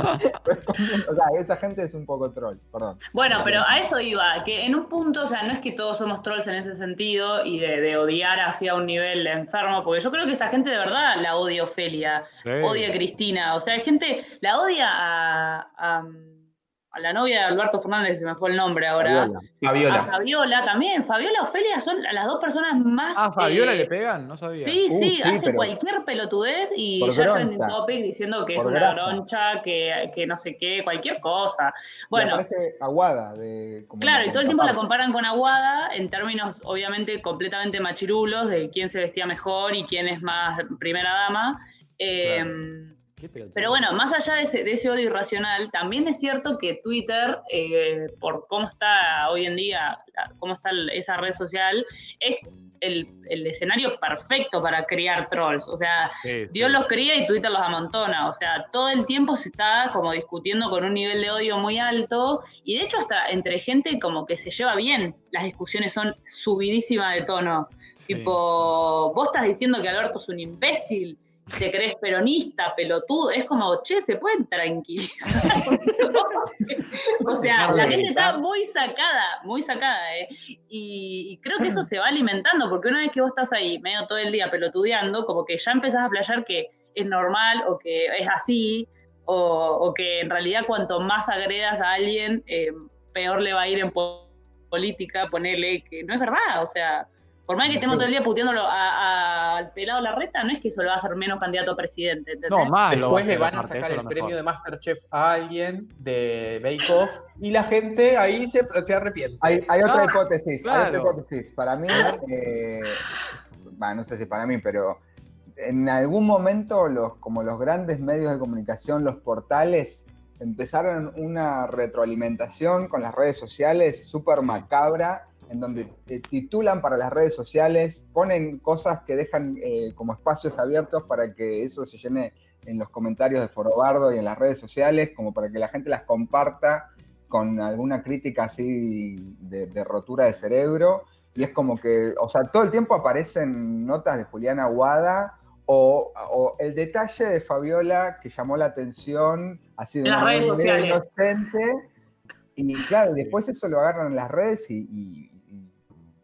o sea, esa gente es un poco troll, perdón. Bueno, pero a eso iba, que en un punto, o sea, no es que todos somos trolls en ese sentido y de, de odiar hacia un nivel enfermo, porque yo creo que esta gente de verdad la odia a Ofelia, odia a Cristina, o sea, hay gente, la odia a, a, a la novia de Alberto Fernández, que se me fue el nombre ahora, Fabiola. a Fabiola. Fabiola también, Fabiola y Ofelia son las dos personas más... Ah, Fabiola eh, le pegan, no sabía. Sí, Uh, sí, sí, hace pero- cualquier pelotudez y Por ya groncha. trending topic diciendo que es una grasa. groncha, que, que no sé qué, cualquier cosa. Bueno, parece aguada de como Claro, y todo el tiempo la comparan con Aguada en términos obviamente completamente machirulos de quién se vestía mejor y quién es más primera dama. Eh. Pero bueno, más allá de ese, de ese odio irracional, también es cierto que Twitter, eh, por cómo está hoy en día, cómo está esa red social, es el, el escenario perfecto para criar trolls. O sea, Sí, Dios sí. los cría y Twitter los amontona. O sea, todo el tiempo se está como discutiendo con un nivel de odio muy alto. Y de hecho, hasta entre gente como que se lleva bien. Las discusiones son subidísimas de tono. Sí, tipo, vos estás diciendo que Alberto es un imbécil. Te crees peronista, pelotudo, es como, che, se pueden tranquilizar. o sea, la gente está muy sacada, muy sacada, ¿eh? Y, creo que eso se va alimentando, porque una vez que vos estás ahí medio todo el día pelotudeando, como que ya empezás a playar que es normal o que es así, o, que en realidad cuanto más agredas a alguien, eh, peor le va a ir en política, ponerle que no es verdad, o sea por más que estemos todo el día puteándolo al pelado la reta, no es que eso lo va a hacer menos candidato a presidente. No, más. Después le van a sacar el premio de Masterchef a alguien de Bake Off y la gente ahí se, arrepiente. Hay, otra hipótesis. Hay otra hipótesis. Para mí, eh, no sé si para mí, pero en algún momento los, como los grandes medios de comunicación, los portales, empezaron una retroalimentación con las redes sociales súper macabra en donde titulan para las redes sociales, ponen cosas que dejan eh, como espacios abiertos para que eso se llene en los comentarios de Forobardo y en las redes sociales, como para que la gente las comparta con alguna crítica así de, rotura de cerebro. Y es como que, o sea, todo el tiempo aparecen notas de Juliana Aguada o, el detalle de Fabiola que llamó la atención, así de las redes sociales. inocente. Y claro, después eso lo agarran en las redes y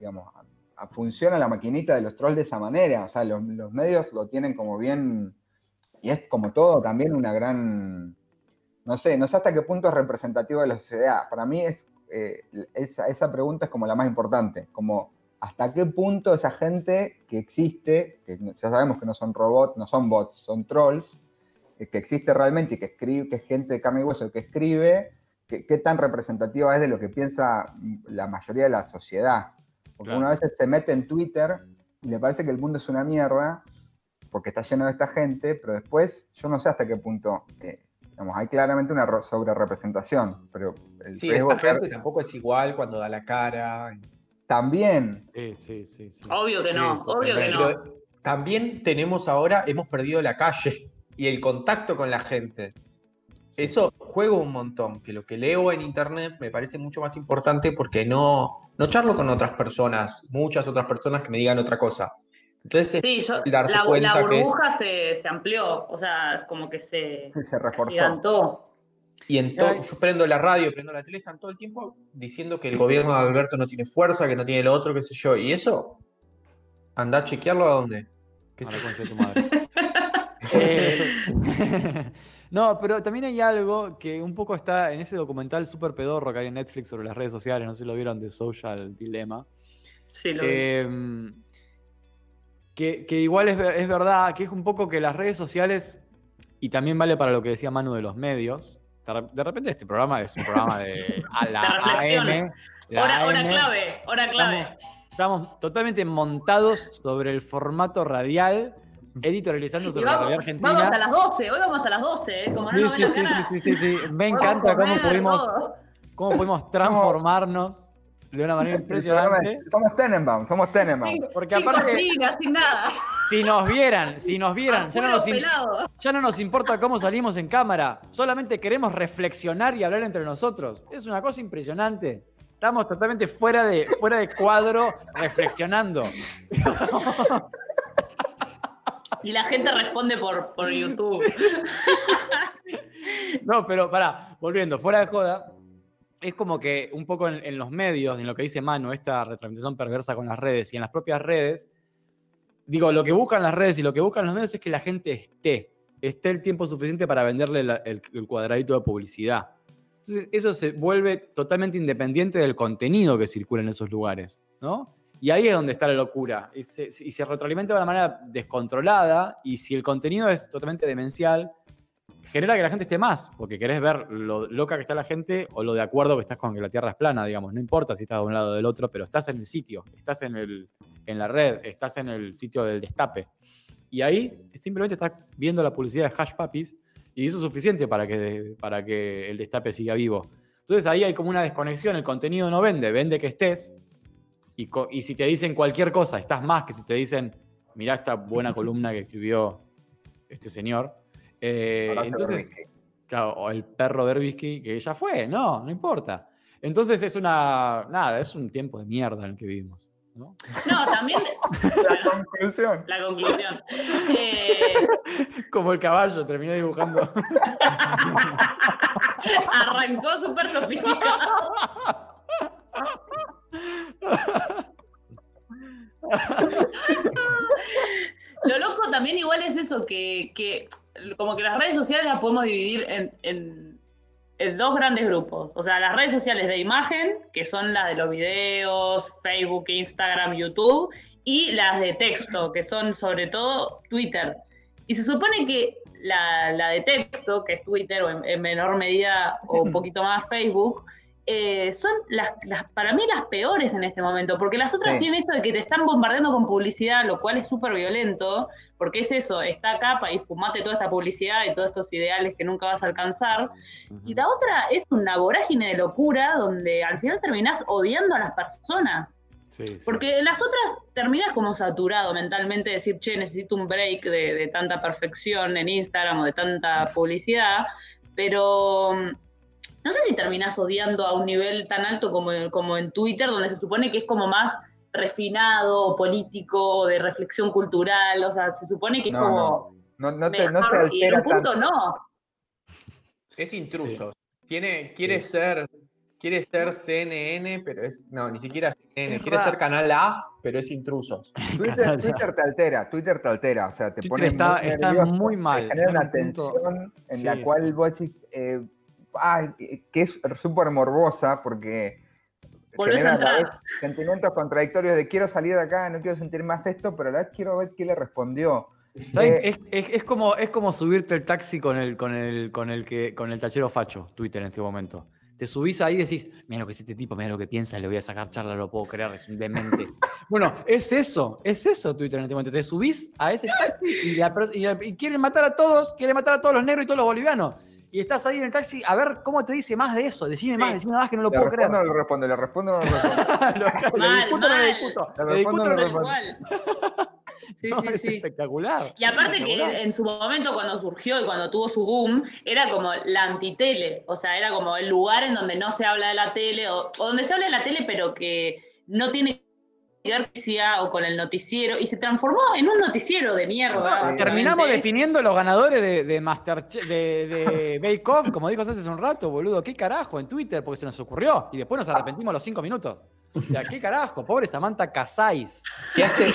digamos, funciona la maquinita de los trolls de esa manera. O sea, los, medios lo tienen como bien, y es como todo también una gran, no sé, no sé hasta qué punto es representativo de la sociedad. Para mí es, eh, esa, esa, pregunta es como la más importante, como hasta qué punto esa gente que existe, que ya sabemos que no son robots, no son bots, son trolls, que existe realmente y que escribe, que es gente de carne y hueso que escribe, qué tan representativa es de lo que piensa la mayoría de la sociedad. Porque una vez se mete en Twitter y le parece que el mundo es una mierda, porque está lleno de esta gente, pero después yo no sé hasta qué punto. Eh, hay claramente una sobre representación, pero el sí, esta gente tampoco es igual cuando da la cara. También. Sí, sí, sí. Obvio que no, obvio que no. también tenemos ahora, hemos perdido la calle y el contacto con la gente. Eso juego un montón, que lo que leo en internet me parece mucho más importante porque no, no charlo con otras personas, muchas otras personas que me digan otra cosa. Entonces, sí, la, burbuja se, amplió, o sea, como que se, se reforzó. Y en todo, yo prendo la radio, prendo la tele, están todo el tiempo diciendo que el gobierno de Alberto no tiene fuerza, que no tiene lo otro, qué sé yo. Y eso, anda a chequearlo a dónde. ¿Qué a tu madre. Eh, no, pero también hay algo que un poco está en ese documental súper pedorro que hay en Netflix sobre las redes sociales, no sé si lo vieron, de Social Dilemma. Sí, lo em, que, que, igual es, verdad, que es un poco que las redes sociales, y también vale para lo que decía Manu de los medios, de repente este programa es un programa de a la AM. hora, clave, hora clave. estamos totalmente montados sobre el formato radial editorializando sobre la realidad argentina. Vamos hasta las 12, hoy vamos hasta las 12, ¿eh? Como no sí, sí, sí, sí, sí, Me encanta cómo pudimos, cómo pudimos transformarnos de una manera impresionante. Somos Tenenbaum, somos Tenenbaum. Porque aparte, sin nada. Si nos vieran, si nos vieran, ya no nos, ya no nos importa cómo salimos en cámara, solamente queremos reflexionar y hablar entre nosotros. Es una cosa impresionante. Estamos totalmente fuera de, fuera de cuadro reflexionando. Y la gente responde por, por YouTube. no, pero pará, volviendo, fuera de joda, es como que un poco en, los medios, en lo que dice Manu, esta retransmisión perversa con las redes y en las propias redes, digo, lo que buscan las redes y lo que buscan los medios es que la gente esté, esté el tiempo suficiente para venderle el, el, cuadradito de publicidad. Entonces, eso se vuelve totalmente independiente del contenido que circula en esos lugares, ¿no? Y ahí es donde está la locura. Y se, retroalimenta de una manera descontrolada. Y si el contenido es totalmente demencial, genera que la gente esté más. Porque querés ver lo loca que está la gente o lo de acuerdo que estás con que la Tierra es plana, digamos. No importa si estás de un lado o del otro, pero estás en el sitio, estás en, el, en la red, estás en el sitio del destape. Y ahí simplemente estás viendo la publicidad de Hash y eso es suficiente para que, para que el destape siga vivo. Entonces ahí hay como una desconexión, el contenido no vende, vende que estés, y, si te dicen cualquier cosa, estás más que si te dicen, mirá esta buena columna que escribió este señor. Eh, entonces, claro, o el perro Berbisky, que ya fue, no, no importa. Entonces es una, nada, es un tiempo de mierda en el que vivimos. ¿no? también. La conclusión. La conclusión. Eh, Como el caballo, terminé dibujando. Arrancó súper sofisticado. Lo loco también igual es eso, que, que como que las redes sociales las podemos dividir en, en, en, dos grandes grupos. O sea, las redes sociales de imagen, que son las de los videos, Facebook, Instagram, YouTube, y las de texto, que son sobre todo Twitter. Y se supone que la, la de texto, que es Twitter, o en, en menor medida o un poquito más Facebook, eh, son las, las, para mí las peores en este momento, porque las otras sí. tienen esto de que te están bombardeando con publicidad, lo cual es súper violento, porque es eso, está capa y fumate toda esta publicidad y todos estos ideales que nunca vas a alcanzar. Uh -huh. Y la otra es una vorágine de locura donde al final terminás odiando a las personas. Sí, sí. Porque las otras terminas como saturado mentalmente, decir, che, necesito un break de, de tanta perfección en Instagram o de tanta publicidad, pero no sé si terminás odiando a un nivel tan alto como, como en Twitter, donde se supone que es como más refinado, político, de reflexión cultural, o sea, se supone que es no, como... No, no, no te, no te y en un punto tanto. no. Es intruso. Sí. Tiene, quiere sí. ser quiere ser CNN, pero es. No, ni siquiera CNN. Es quiere raro. ser Canal A, pero es intrusos. Twitter, Twitter, te altera, Twitter te altera. O sea, te pone. Está, muy, está muy mal. Te genera una tensión en sí, la cual vos decís. Eh, que es súper morbosa porque. Volvés a entrar. Sentimientos contradictorios de quiero salir de acá, no quiero sentir más esto, pero a la vez quiero ver qué le respondió. Eh, es, es, es, como, es como subirte el taxi con el, con el, con el, que, con el tachero facho, Twitter en este momento te subís ahí y decís, mira lo que es este tipo, mira lo que piensa, le voy a sacar charla, lo puedo creer, es un demente. bueno, es eso, es eso Twitter en este momento. Te subís a ese taxi y, la, y, y, quieren matar a todos, quieren matar a todos los negros y todos los bolivianos. Y estás ahí en el taxi, a ver cómo te dice más de eso, decime más, decime más que no lo le puedo creer. No le respondo, le respondo, no le respondo. lo, mal, le discuto, mal. le discuto. Le Le respondo, discuto, no le. Sí, No, sí, es sí. espectacular. Y aparte espectacular. que en su momento cuando surgió y cuando tuvo su boom, era como la antitele, o sea, era como el lugar en donde no se habla de la tele, o, o donde se habla de la tele pero que no tiene o con el noticiero, y se transformó en un noticiero de mierda. Terminamos definiendo los ganadores de, de Masterchef, de, de Bake Off, como dijo hace un rato, boludo. ¿Qué carajo en Twitter? Porque se nos ocurrió. Y después nos arrepentimos a los cinco minutos. O sea, ¿qué carajo? Pobre Samantha Casais. ¿Qué hace,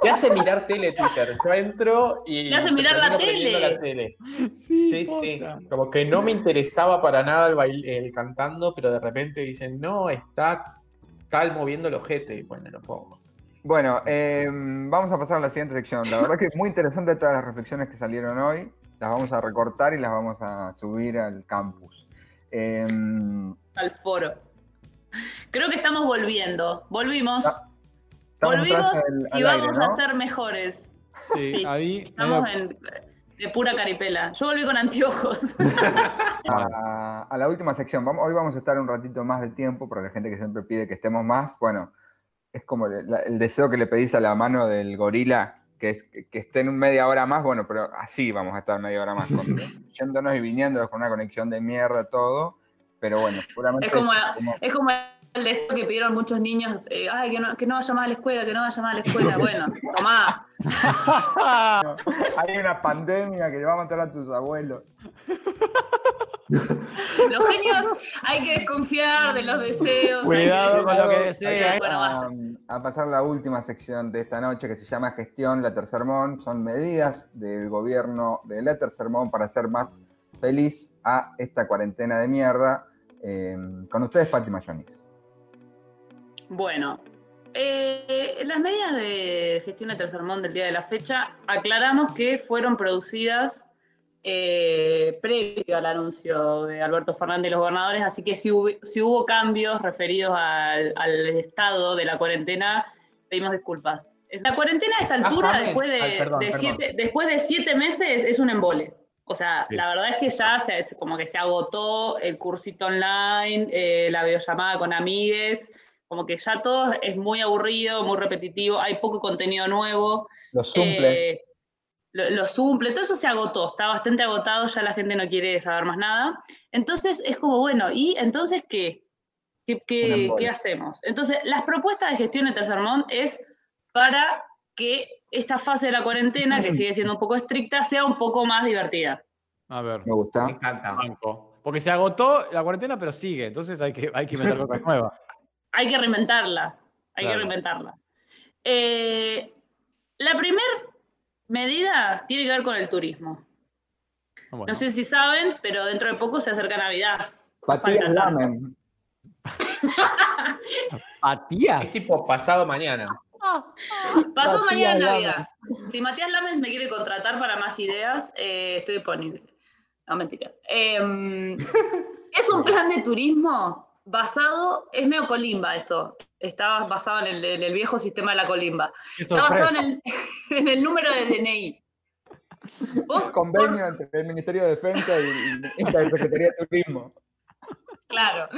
¿Qué hace mirar tele Twitter? Yo entro y. ¿Qué hace mirar la tele? la tele. Sí, Sí. Como que no me interesaba para nada el, bail- el cantando, pero de repente dicen, no, está calmo viendo el ojete. Y bueno, lo pongo. Bueno, eh, vamos a pasar a la siguiente sección. La verdad que es muy interesante todas las reflexiones que salieron hoy. Las vamos a recortar y las vamos a subir al campus. Eh, Al foro. Creo que estamos volviendo. Volvimos. Ah, estamos Volvimos al- y vamos aire, a ser mejores. Sí, Sí. ahí. Estamos en, de pura caripela. Yo volví con anteojos. a, a la última sección. Vamos, hoy vamos a estar un ratito más de tiempo, para la gente que siempre pide que estemos más. Bueno, es como el, deseo que le pedís a la mano del gorila, que que, estén un media hora más. Bueno, pero así vamos a estar media hora más, con- yéndonos y viniéndonos con una conexión de mierda, todo. Pero bueno, seguramente. Es como, es como el deseo que pidieron muchos niños, eh, ay, que no, que no vaya más a la escuela, que no vaya más a la escuela. Bueno, tomá. Hay una pandemia que va a matar a tus abuelos. Los genios hay que desconfiar de los deseos. Cuidado con lo que deseas. A, a pasar la última sección de esta noche que se llama Gestión Letter Sermón. Son medidas del gobierno de Letter Sermón para hacer más feliz a esta cuarentena de mierda. Eh, con ustedes, Pati Mayonis. Bueno, eh, las medidas de gestión de tercer mundo del día de la fecha, aclaramos que fueron producidas eh, previo al anuncio de Alberto Fernández y los gobernadores, así que si hubo, si hubo cambios referidos al, al estado de la cuarentena, pedimos disculpas. La cuarentena a esta altura, James. después, de, Ay, perdón, de perdón. siete, después de siete meses, es un embole. O sea, Sí. la verdad es que ya se, como que se agotó el cursito online, eh, la videollamada con amigues, como que ya todo es muy aburrido, muy repetitivo, hay poco contenido nuevo. Lo cumple. Eh, lo, lo suple, todo eso se agotó, está bastante agotado, ya la gente no quiere saber más nada. Entonces es como, bueno, ¿y entonces qué? ¿Qué, qué- hacemos? Entonces, las propuestas de gestión de Tercermont es para que esta fase de la cuarentena, que sigue siendo un poco estricta, sea un poco más divertida. A ver. Me gusta. Me encanta. Porque se agotó la cuarentena, pero sigue. Entonces hay que, hay que inventar cosas nuevas. Hay que reinventarla. Hay que Claro. reinventarla. Eh, la primera medida tiene que ver con el turismo. Bueno. No sé si saben, pero dentro de poco se acerca Navidad. Tanto. lamen. Matías. Es tipo pasado mañana. Pasó Matías mañana. Navidad. Si Matías Lames me quiere contratar para más ideas, eh, estoy disponible. No, mentira. Em, es un plan de turismo basado, es medio colimba esto. Está basado en el, en el viejo sistema de la colimba. Está basado en el, en el número del DNI. Vos, Un convenio entre el Ministerio de Defensa y, y la Secretaría de Turismo. Claro.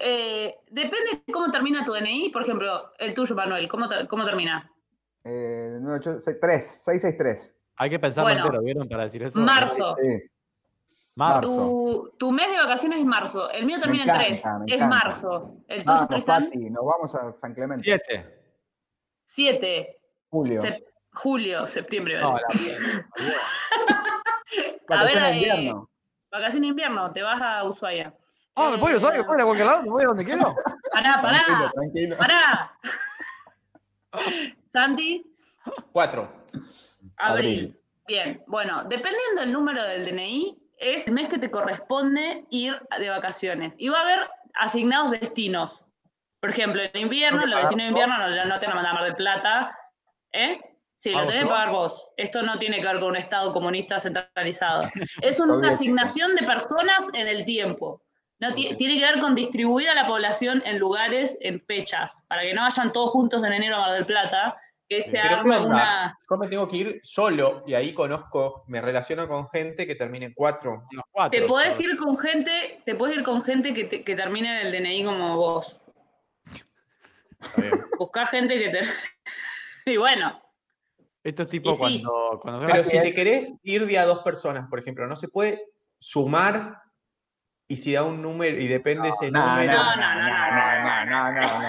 Eh, depende de cómo termina tu DNI. Por ejemplo, el tuyo, Manuel, ¿cómo, cómo termina? Eh, 983, 663. Hay que pensarlo Bueno. entero, ¿vieron? Para decir eso. Marzo. Sí. Marzo. Tu, tu mes de vacaciones es marzo. El mío termina encanta, en 3. me Es encanta. marzo. El tuyo, Vamos, Tristan, Pati, nos vamos a San Clemente. Siete. 7. Julio. julio, septiembre. No, la. A ver, Vacaciones de eh, invierno. Vacaciones de invierno, te vas a Ushuaia. Ah, ¿me puedo ir a Ushuaia? ¿Me puedo ir a cualquier lado? ¿Me voy a donde quiero? Pará, Tranquilo, pará, tranquilo. pará. Santi, Cuatro. abril. Abril. Bien, bueno, dependiendo del número del DNI, es el mes que te corresponde ir de vacaciones. Y va a haber asignados destinos. Por ejemplo, en invierno, ¿Tengo que los destinos de invierno no, no te van a mandar a Mar del Plata. ¿Eh? Sí, lo ¿Pago tenés que pagar vos. Esto no tiene que ver con un Estado comunista centralizado. Es una asignación de personas en el tiempo. No. Tiene que ver con distribuir a la población en lugares, en fechas, para que no vayan todos juntos en enero a Mar del Plata, que se Pero ¿qué arma una... Yo me tengo que ir solo y ahí conozco, me relaciono con gente que termine en cuatro. Cuatro. Te podés ¿sabes? ir con gente, te podés ir con gente que, te- que termine el DNI como vos. Buscar gente que te. y bueno, Esto es tipo sí. cuando, Pero si te querés ir de a dos personas, por ejemplo, no se puede sumar y si da un número y depende ese No, no, número. no, no, no, no, no, no, no,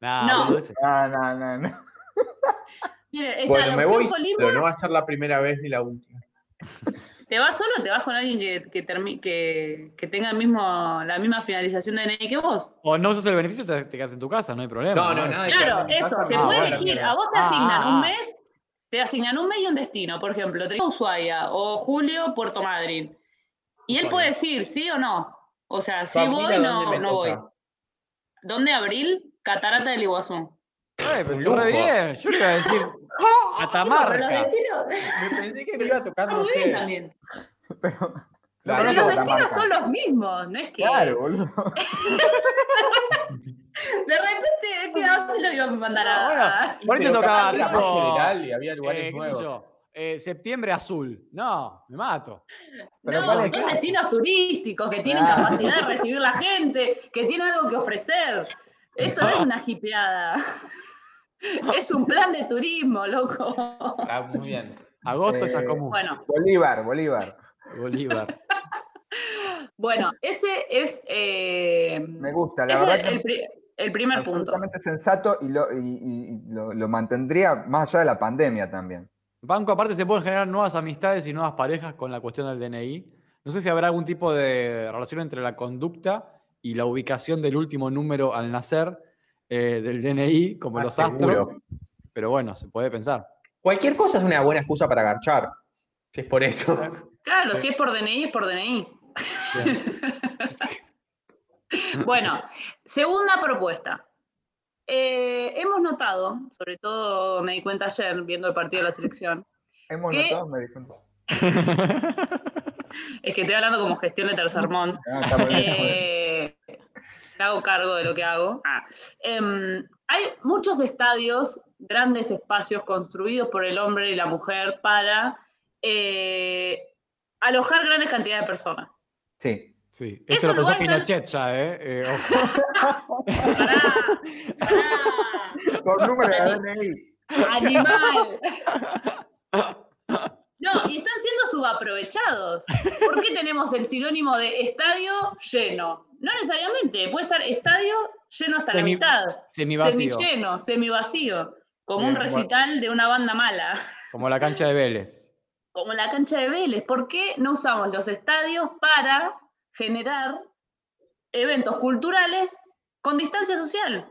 Nah, No. boludo, no, no, no, no. mire, está Bueno, me opción voy, pero no va a ser la primera vez ni la última. ¿Te vas solo o te vas con alguien que, que, termi- que, que tenga el mismo, la misma finalización de DNI que vos? O no usas el beneficio, te, te quedas en tu casa, no hay problema. No, no, nada. Claro, eso, casa, se no, puede bueno, elegir. A vos te Ah, asignan ah, un ah. mes, te asignan un mes y un destino. Por ejemplo, digo Ushuaia o Julio, Puerto Madryn. Y él puede decir sí o no. O sea, si voy, ¿dónde no, no voy. ¿Dónde abril? Catarata del Iguazú. Eh, pero re bien. Yo le iba a decir Pero los Catamarca. destinos, Me pensé que me iba a tocar, no muy bien sé. también. Pero, los destinos marca. son los mismos, no es que Claro, boludo. de repente a dónde lo iban a mandar a. Bueno, por ahí te tocaba tipo, y había eh, lugares qué sé nuevos. yo, eh, septiembre azul. No, me mato. Pero no, ¿cuál son es? destinos turísticos que tienen Claro. capacidad de recibir la gente, que tienen algo que ofrecer. Esto no es una jipeada. Es un plan de turismo, loco. Ah, muy bien. Agosto está Eh, común. Bueno, Bolívar, Bolívar. Bolívar. bueno, ese es, eh, Me gusta, la ese verdad el, que pri- el primer punto. absolutamente sensato y, lo, y, y- y lo, lo mantendría más allá de la pandemia también. Banco, aparte, se pueden generar nuevas amistades y nuevas parejas con la cuestión del DNI. No sé si habrá algún tipo de relación entre la conducta y la ubicación del último número al nacer eh, del DNI, como Ah, los seguro. astros. Pero bueno, se puede pensar. Cualquier cosa es una buena excusa para garchar. Si es por eso. Claro, Sí. si es por DNI, es por DNI. Bueno, segunda propuesta. Eh, hemos notado, sobre todo me di cuenta ayer viendo el partido de la selección, Hemos notado, me di cuenta. es que estoy hablando como gestión de Tercermont, Ah, está muy bien, está muy bien. Eh, me hago cargo de lo que hago. Ah, em, hay muchos estadios, grandes espacios construidos por el hombre y la mujer para eh, alojar grandes cantidades de personas. Sí. Sí, esto lo pensó Pinochet ya, ¿eh? Eh, ojo. Pará, pará, Con número de DNI. animal. No, y están siendo subaprovechados. ¿Por qué tenemos el sinónimo de estadio lleno? No necesariamente, puede estar estadio lleno hasta Semi- la mitad. Semivacío. Semilleno, semivacío. Como Bien, un como- recital de una banda mala. Como la cancha de Vélez. Como la cancha de Vélez. ¿Por qué no usamos los estadios para generar eventos culturales con distancia social?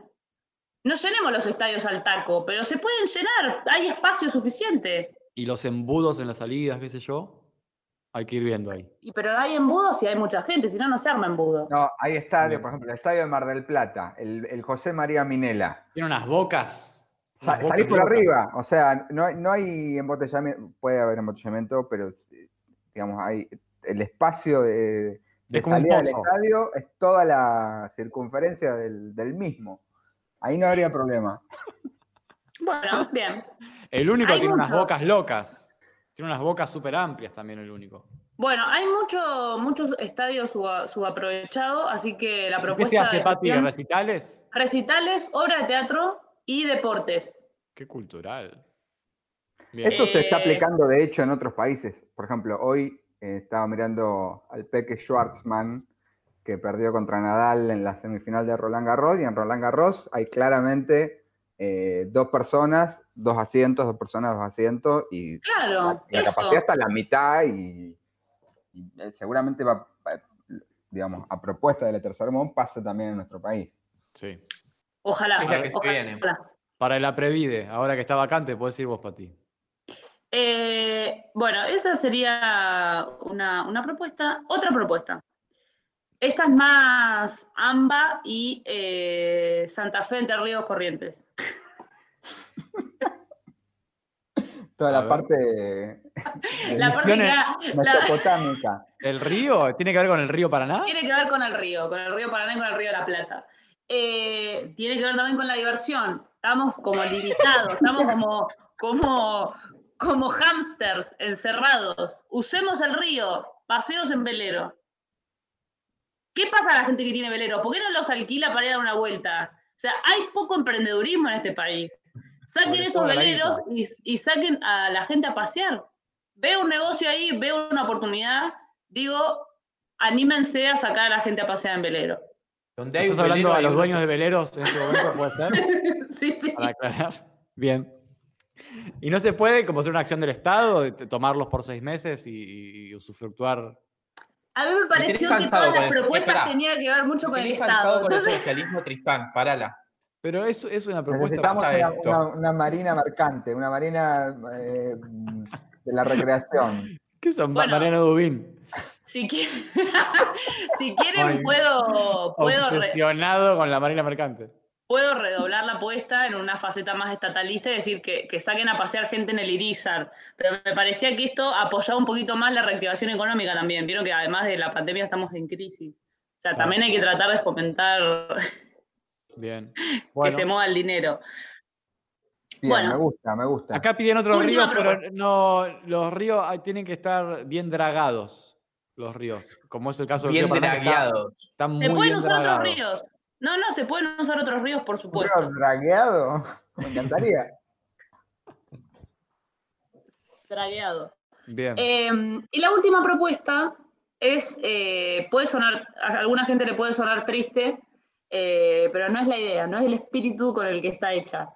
No llenemos los estadios al taco, pero se pueden llenar, hay espacio suficiente. Y los embudos en las salidas, qué sé yo. Hay que ir viendo ahí. Y, pero hay embudos y hay mucha gente, si no, no se arma embudo. No, hay estadios, Bien. por ejemplo, el estadio de Mar del Plata, el, el José María Minela. Tiene unas bocas. Sa- unas bocas salís por arriba, o sea, no, hay- no hay embotellamiento, puede haber embotellamiento, pero digamos, hay el espacio de, de Es como un salida del estadio es toda la circunferencia del, del mismo. Ahí no habría problema. Bueno, bien. El único Hay tiene unas bocas locas. Tiene unas bocas súper amplias también el único. Bueno, hay mucho, muchos estadios suba- subaprovechados, así que la ¿Qué propuesta se hace, de Pati? gestión- ¿Recitales? recitales, obra de teatro y deportes. Qué cultural. Bien. Eso se está Eh, aplicando, de hecho, en otros países. Por ejemplo, hoy eh, estaba mirando al Peque Schwartzman, que perdió contra Nadal en la semifinal de Roland Garros, y en Roland Garros hay claramente eh, dos personas, dos asientos, dos personas, dos asientos, y Claro, la, capacidad está a la mitad y, y, eh, seguramente va, digamos, a propuesta de la tercera mundo pasa también en nuestro país. Sí. Ojalá. Es la que se ojalá. viene. Para la Previde, ahora que está vacante, puedes ir vos, Pati. Eh, bueno, esa sería una, una propuesta. Otra propuesta. Esta es más AMBA y eh, Santa Fe entre Ríos Corrientes. Toda A la ver. parte de La parte Misiones- la- mesopotámica. ¿El río? ¿Tiene que ver con el río Paraná? tiene que ver con el río, con el río Paraná y con el río de la Plata. Eh, tiene que ver también con la diversión. Estamos como limitados, estamos como, como, como hámsters encerrados. Usemos el río, paseos en velero. ¿Qué pasa a la gente que tiene velero? ¿Por qué no los alquila para ir a dar una vuelta? O sea, hay poco emprendedurismo en este país. Saquen esos veleros y, y saquen a la gente a pasear. Veo un negocio ahí, veo una oportunidad, digo, anímense a sacar a la gente a pasear en velero. Donde hay ¿Estás hablando velero, a los dueños de veleros en este momento, puede ser? sí, sí. Para aclarar. Bien. ¿Y no se puede como hacer una acción del Estado, tomarlos por seis meses y, y usufructuar? A mí me pareció que todas las propuestas tenían que ver mucho con el Estado. con el Entonces, socialismo Tristán, parala. Pero eso es una propuesta. Necesitamos una, esto. una- una marina mercante, una marina eh, de la recreación. ¿Qué son? Bueno. Mariano Dubín. si, quieren, si quieren Ay, puedo, puedo, Obsesionado con la marina mercante. puedo redoblar la apuesta en una faceta más estatalista y decir que, que saquen a pasear gente en el Irizar. Pero me parecía que esto apoyaba un poquito más la reactivación económica también. Vieron que además de la pandemia estamos en crisis. O sea, Claro. también hay que tratar de fomentar Bien. que se mueva el dinero. Bien, Bueno. me gusta, me gusta. acá piden otros Última ríos, pero no, los ríos ah, tienen que estar bien dragados. Los ríos. Como es el caso del Bien río. Están muy Se pueden bien usar otros ríos. No, no, se pueden usar otros ríos, por ¿Un supuesto. río dragueado? Me encantaría. Dragueado. Bien. Eh, y la última propuesta es, eh, puede sonar, a alguna gente le puede sonar triste, eh, pero no es la idea, no es el espíritu con el que está hecha.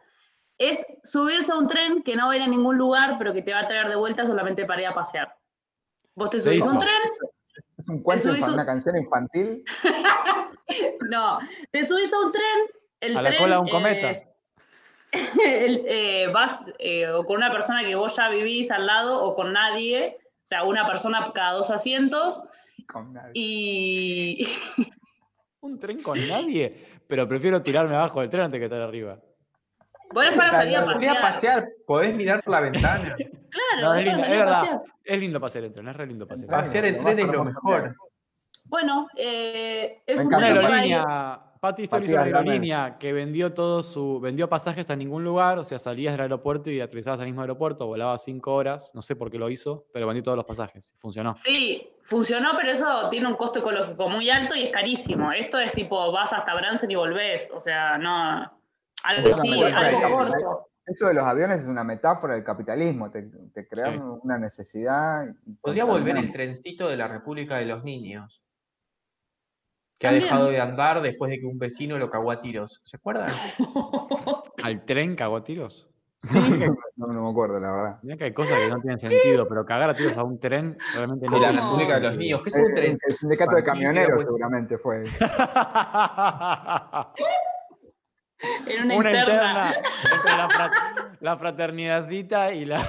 Es subirse a un tren que no va a ir a ningún lugar, pero que te va a traer de vuelta solamente para ir a pasear. Vos te subís a un tren, ¿Es un cuento, hizo- una canción infantil? no, te subís a un tren, el A la tren, cola de un eh, cometa. el, eh, vas eh, o con una persona que vos ya vivís al lado o con nadie, o sea, una persona cada dos asientos, Con nadie. y Un tren con nadie. Pero prefiero tirarme abajo del tren antes que estar arriba. bueno, es para salir a pasear. podés mirar por la ventana. Claro, No, es lindo, es verdad. pasear. Es lindo pasear en tren, es re lindo pasear. Pasear lo tren es lo mejor. Bueno, eh, es Me un. Una aerolínea, Pati Story hizo Matías una aerolínea que vendió todo su, vendió pasajes a ningún lugar, o sea, salías del aeropuerto y aterrizabas al mismo aeropuerto, volabas cinco horas, no sé por qué lo hizo, pero vendió todos los pasajes, funcionó. Sí, funcionó, pero eso tiene un costo ecológico muy alto y es carísimo. Esto es tipo, vas hasta Bransen y volvés, o sea, no... Algo Eso así, algo corto. Eso de los aviones es una metáfora del capitalismo, te, te crean Sí. una necesidad. Podría volver el trencito de la República de los Niños. Que ha dejado de andar después de que un vecino lo cagó a tiros. ¿Se acuerdan? ¿Al tren cagó a tiros? No, no me acuerdo, la verdad. Mirá que hay cosas que no tienen sentido, pero cagar a tiros a un tren realmente no De la República de los. Niños. ¿Qué es El, un tren? el sindicato de camioneros pues. seguramente fue. Era una, Una interna. interna entre la, fra- la fraternidadcita y la.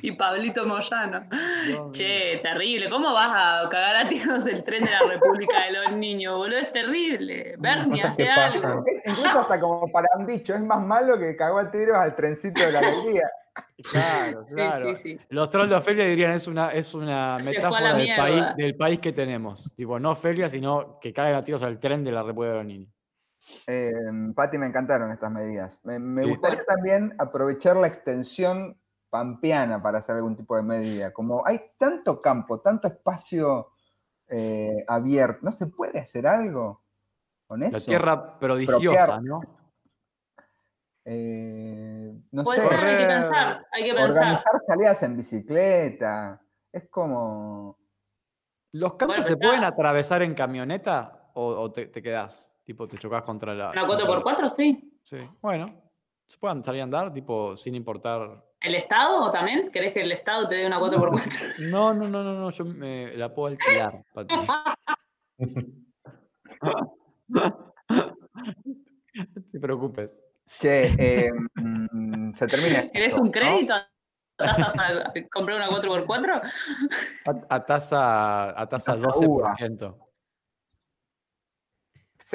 Y Pablito Moyano. Dios mío. Che, terrible. ¿Cómo vas a cagar a tiros el tren de la República de los Niños, boludo? Es terrible. Bernie, hace algo. Es incluso hasta como para un dicho, es más malo que cagó al tiro al trencito de la alegría. Claro, Sí, claro. sí, sí. Los trolls de Ofelia dirían es una, es una a metáfora del país, del país que tenemos. Tipo, no Ofelia, sino que caigan a tiros al tren de la República de los Niños. Eh, Pati, me encantaron estas medidas. Me, me Sí. gustaría también aprovechar la extensión pampeana para hacer algún tipo de medida. Como hay tanto campo, tanto espacio eh, abierto, ¿no se puede hacer algo con eso? La tierra prodigiosa, Propiar. ¿no? Eh, no Puede sé, ser, hay que pensar, hay que pensar. organizar salidas en bicicleta. Es como... ¿Los campos Bueno, se pueden atravesar en camioneta o, o te, te quedás? Tipo, te chocas contra la. Una contra la- 4x4, sí. Sí. Bueno, se pueden salir a andar, tipo, sin importar. ¿El Estado también? ¿Querés que el Estado te dé una 4x4? No, no, no, no, no, yo me la puedo alquilar, Pati. No te preocupes. Che, eh, se termina. ¿Querés esto, un ¿no? crédito? ¿Tasas a comprar una 4x4? A, a tasa, a tasa tasa uva. 12%.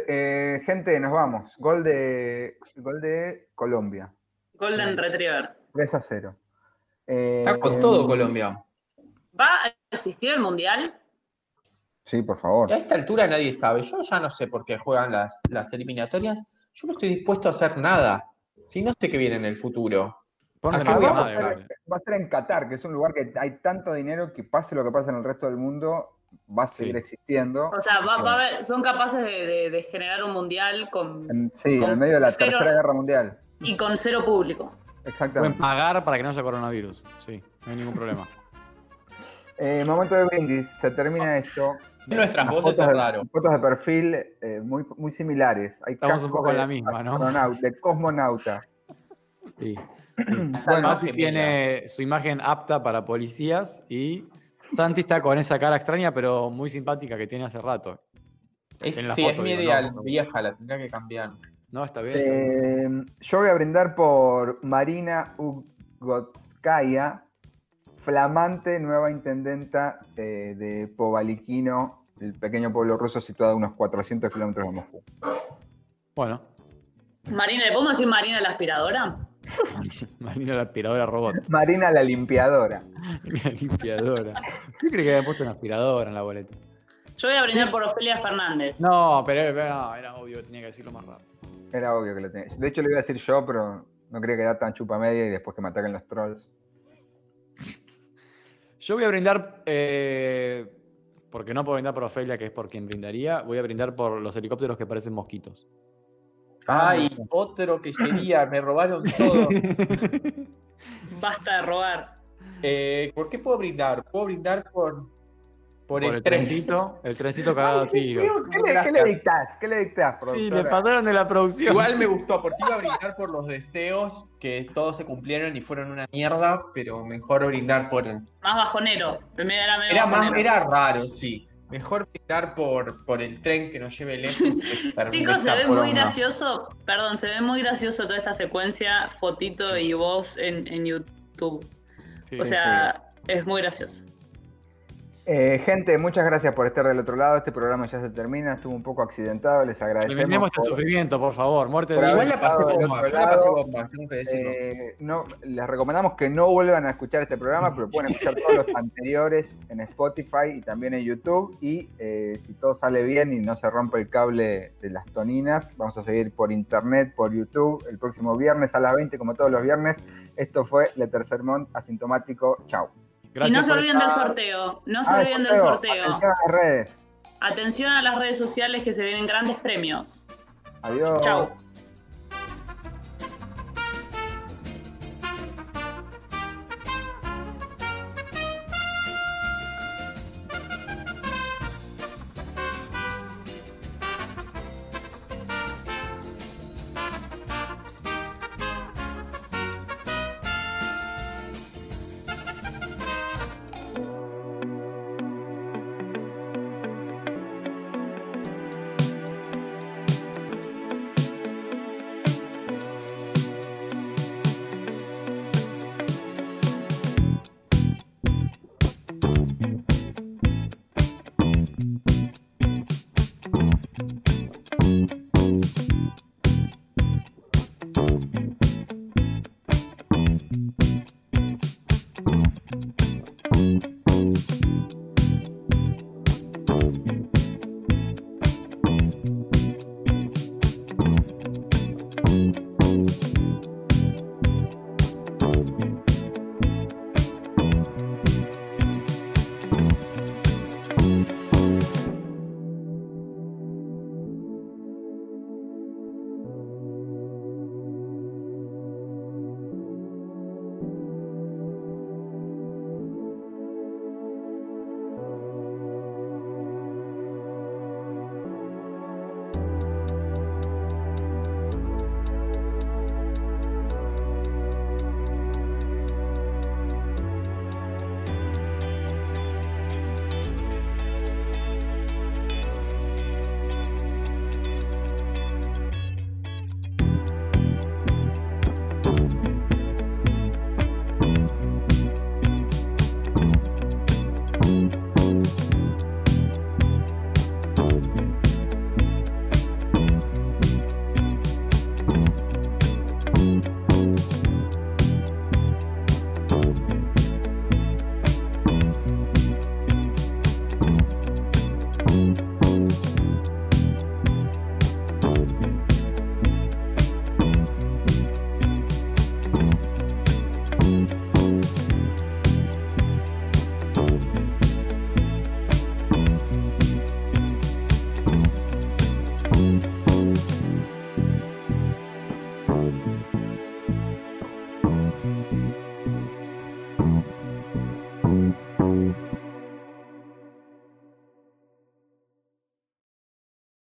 Eh, gente, nos vamos. Gol de, gol de Colombia. Golden Retriever. 3 a 0. Eh, Está con todo Colombia. ¿Va a existir el Mundial? Sí, por favor. A esta altura nadie sabe. Yo ya no sé por qué juegan las, las eliminatorias. Yo no estoy dispuesto a hacer nada. Si no sé qué viene en el futuro. Acá va a va, a vale. va a ser en Qatar, que es un lugar que hay tanto dinero que pase lo que pase en el resto del mundo, va a seguir Sí. existiendo. O sea, va, va a haber, son capaces de, de- de generar un Mundial con, En- sí, con en medio de la cero- Tercera Guerra Mundial. y con cero público. Pueden Exactamente. pagar para que no haya coronavirus. Sí, no hay ningún problema. Eh, momento de brindis, se termina esto. Nuestras voces fotos es de- raro. Fotos de perfil eh, muy, muy similares. Hay Estamos un poco en de la misma, ¿no? De cosmonauta. Sí. Bueno, Mati tiene su imagen apta para policías y Santi está con esa cara extraña pero muy simpática que tiene hace rato. Es, En la sí, foto, es mi digo, ideal no. vieja, la tendrá que cambiar. No, está bien. está bien. Eh, yo voy a brindar por Marina Ugotskaya, flamante nueva intendenta eh, de Povaliquino, el pequeño pueblo ruso situado a unos 400 kilómetros de Moscú. Bueno, Marina, ¿le podemos decir Marina la aspiradora? Marina la aspiradora robot. Marina la limpiadora. La limpiadora. ¿Qué crees que había puesto una aspiradora en la boleta? Yo voy a brindar por Ofelia Fernández. No, pero, pero no, era obvio, tenía que decirlo más rápido. Era obvio que lo tenía. De hecho, lo iba a decir yo, pero no quería quedar tan chupa media y después que me ataquen los trolls. Yo voy a brindar, eh, porque no puedo brindar por Ofelia, que es por quien brindaría, voy a brindar por los helicópteros que parecen mosquitos. Ay, otro que quería, me robaron todo. Basta de robar. Eh, ¿Por qué puedo brindar? Puedo brindar por, por, Por el, el tren. trencito, el trencito cagado a tiros. ¿Qué le, qué le dictás? ¿Qué le dictás, Sí, le pasaron de la producción. Igual me gustó, porque iba a brindar por los deseos que todos se cumplieron y fueron una mierda, pero mejor brindar por el. Más bajonero. Era medio Era, más, era raro, sí. Mejor brindar por, por el tren que nos lleve lejos. Chicos, se ve muy gracioso, perdón, se ve muy gracioso toda esta secuencia, fotito y voz en, en YouTube. Sí, O sea, es muy gracioso. Eh, gente, muchas gracias por estar del otro lado. Este programa ya se termina, estuvo un poco accidentado, les agradecemos. Eliminemos este por- sufrimiento, por favor. Muerte de Igual la pasé bomba, otro yo la pasé lado, bomba, tengo que decirlo. Eh, no, les recomendamos que no vuelvan a escuchar este programa, pero pueden escuchar todos los anteriores en Spotify y también en YouTube. Y eh, si todo sale bien y no se rompe el cable de las toninas, vamos a seguir por internet, por YouTube, el próximo viernes a las 20, como todos los viernes. Esto fue Le Tercer Mont Asintomático. Y no se por olviden del sorteo, no se Ah, olviden del sorteo. Atención a las redes. Atención a las redes sociales que se vienen grandes premios. Adiós. Chau.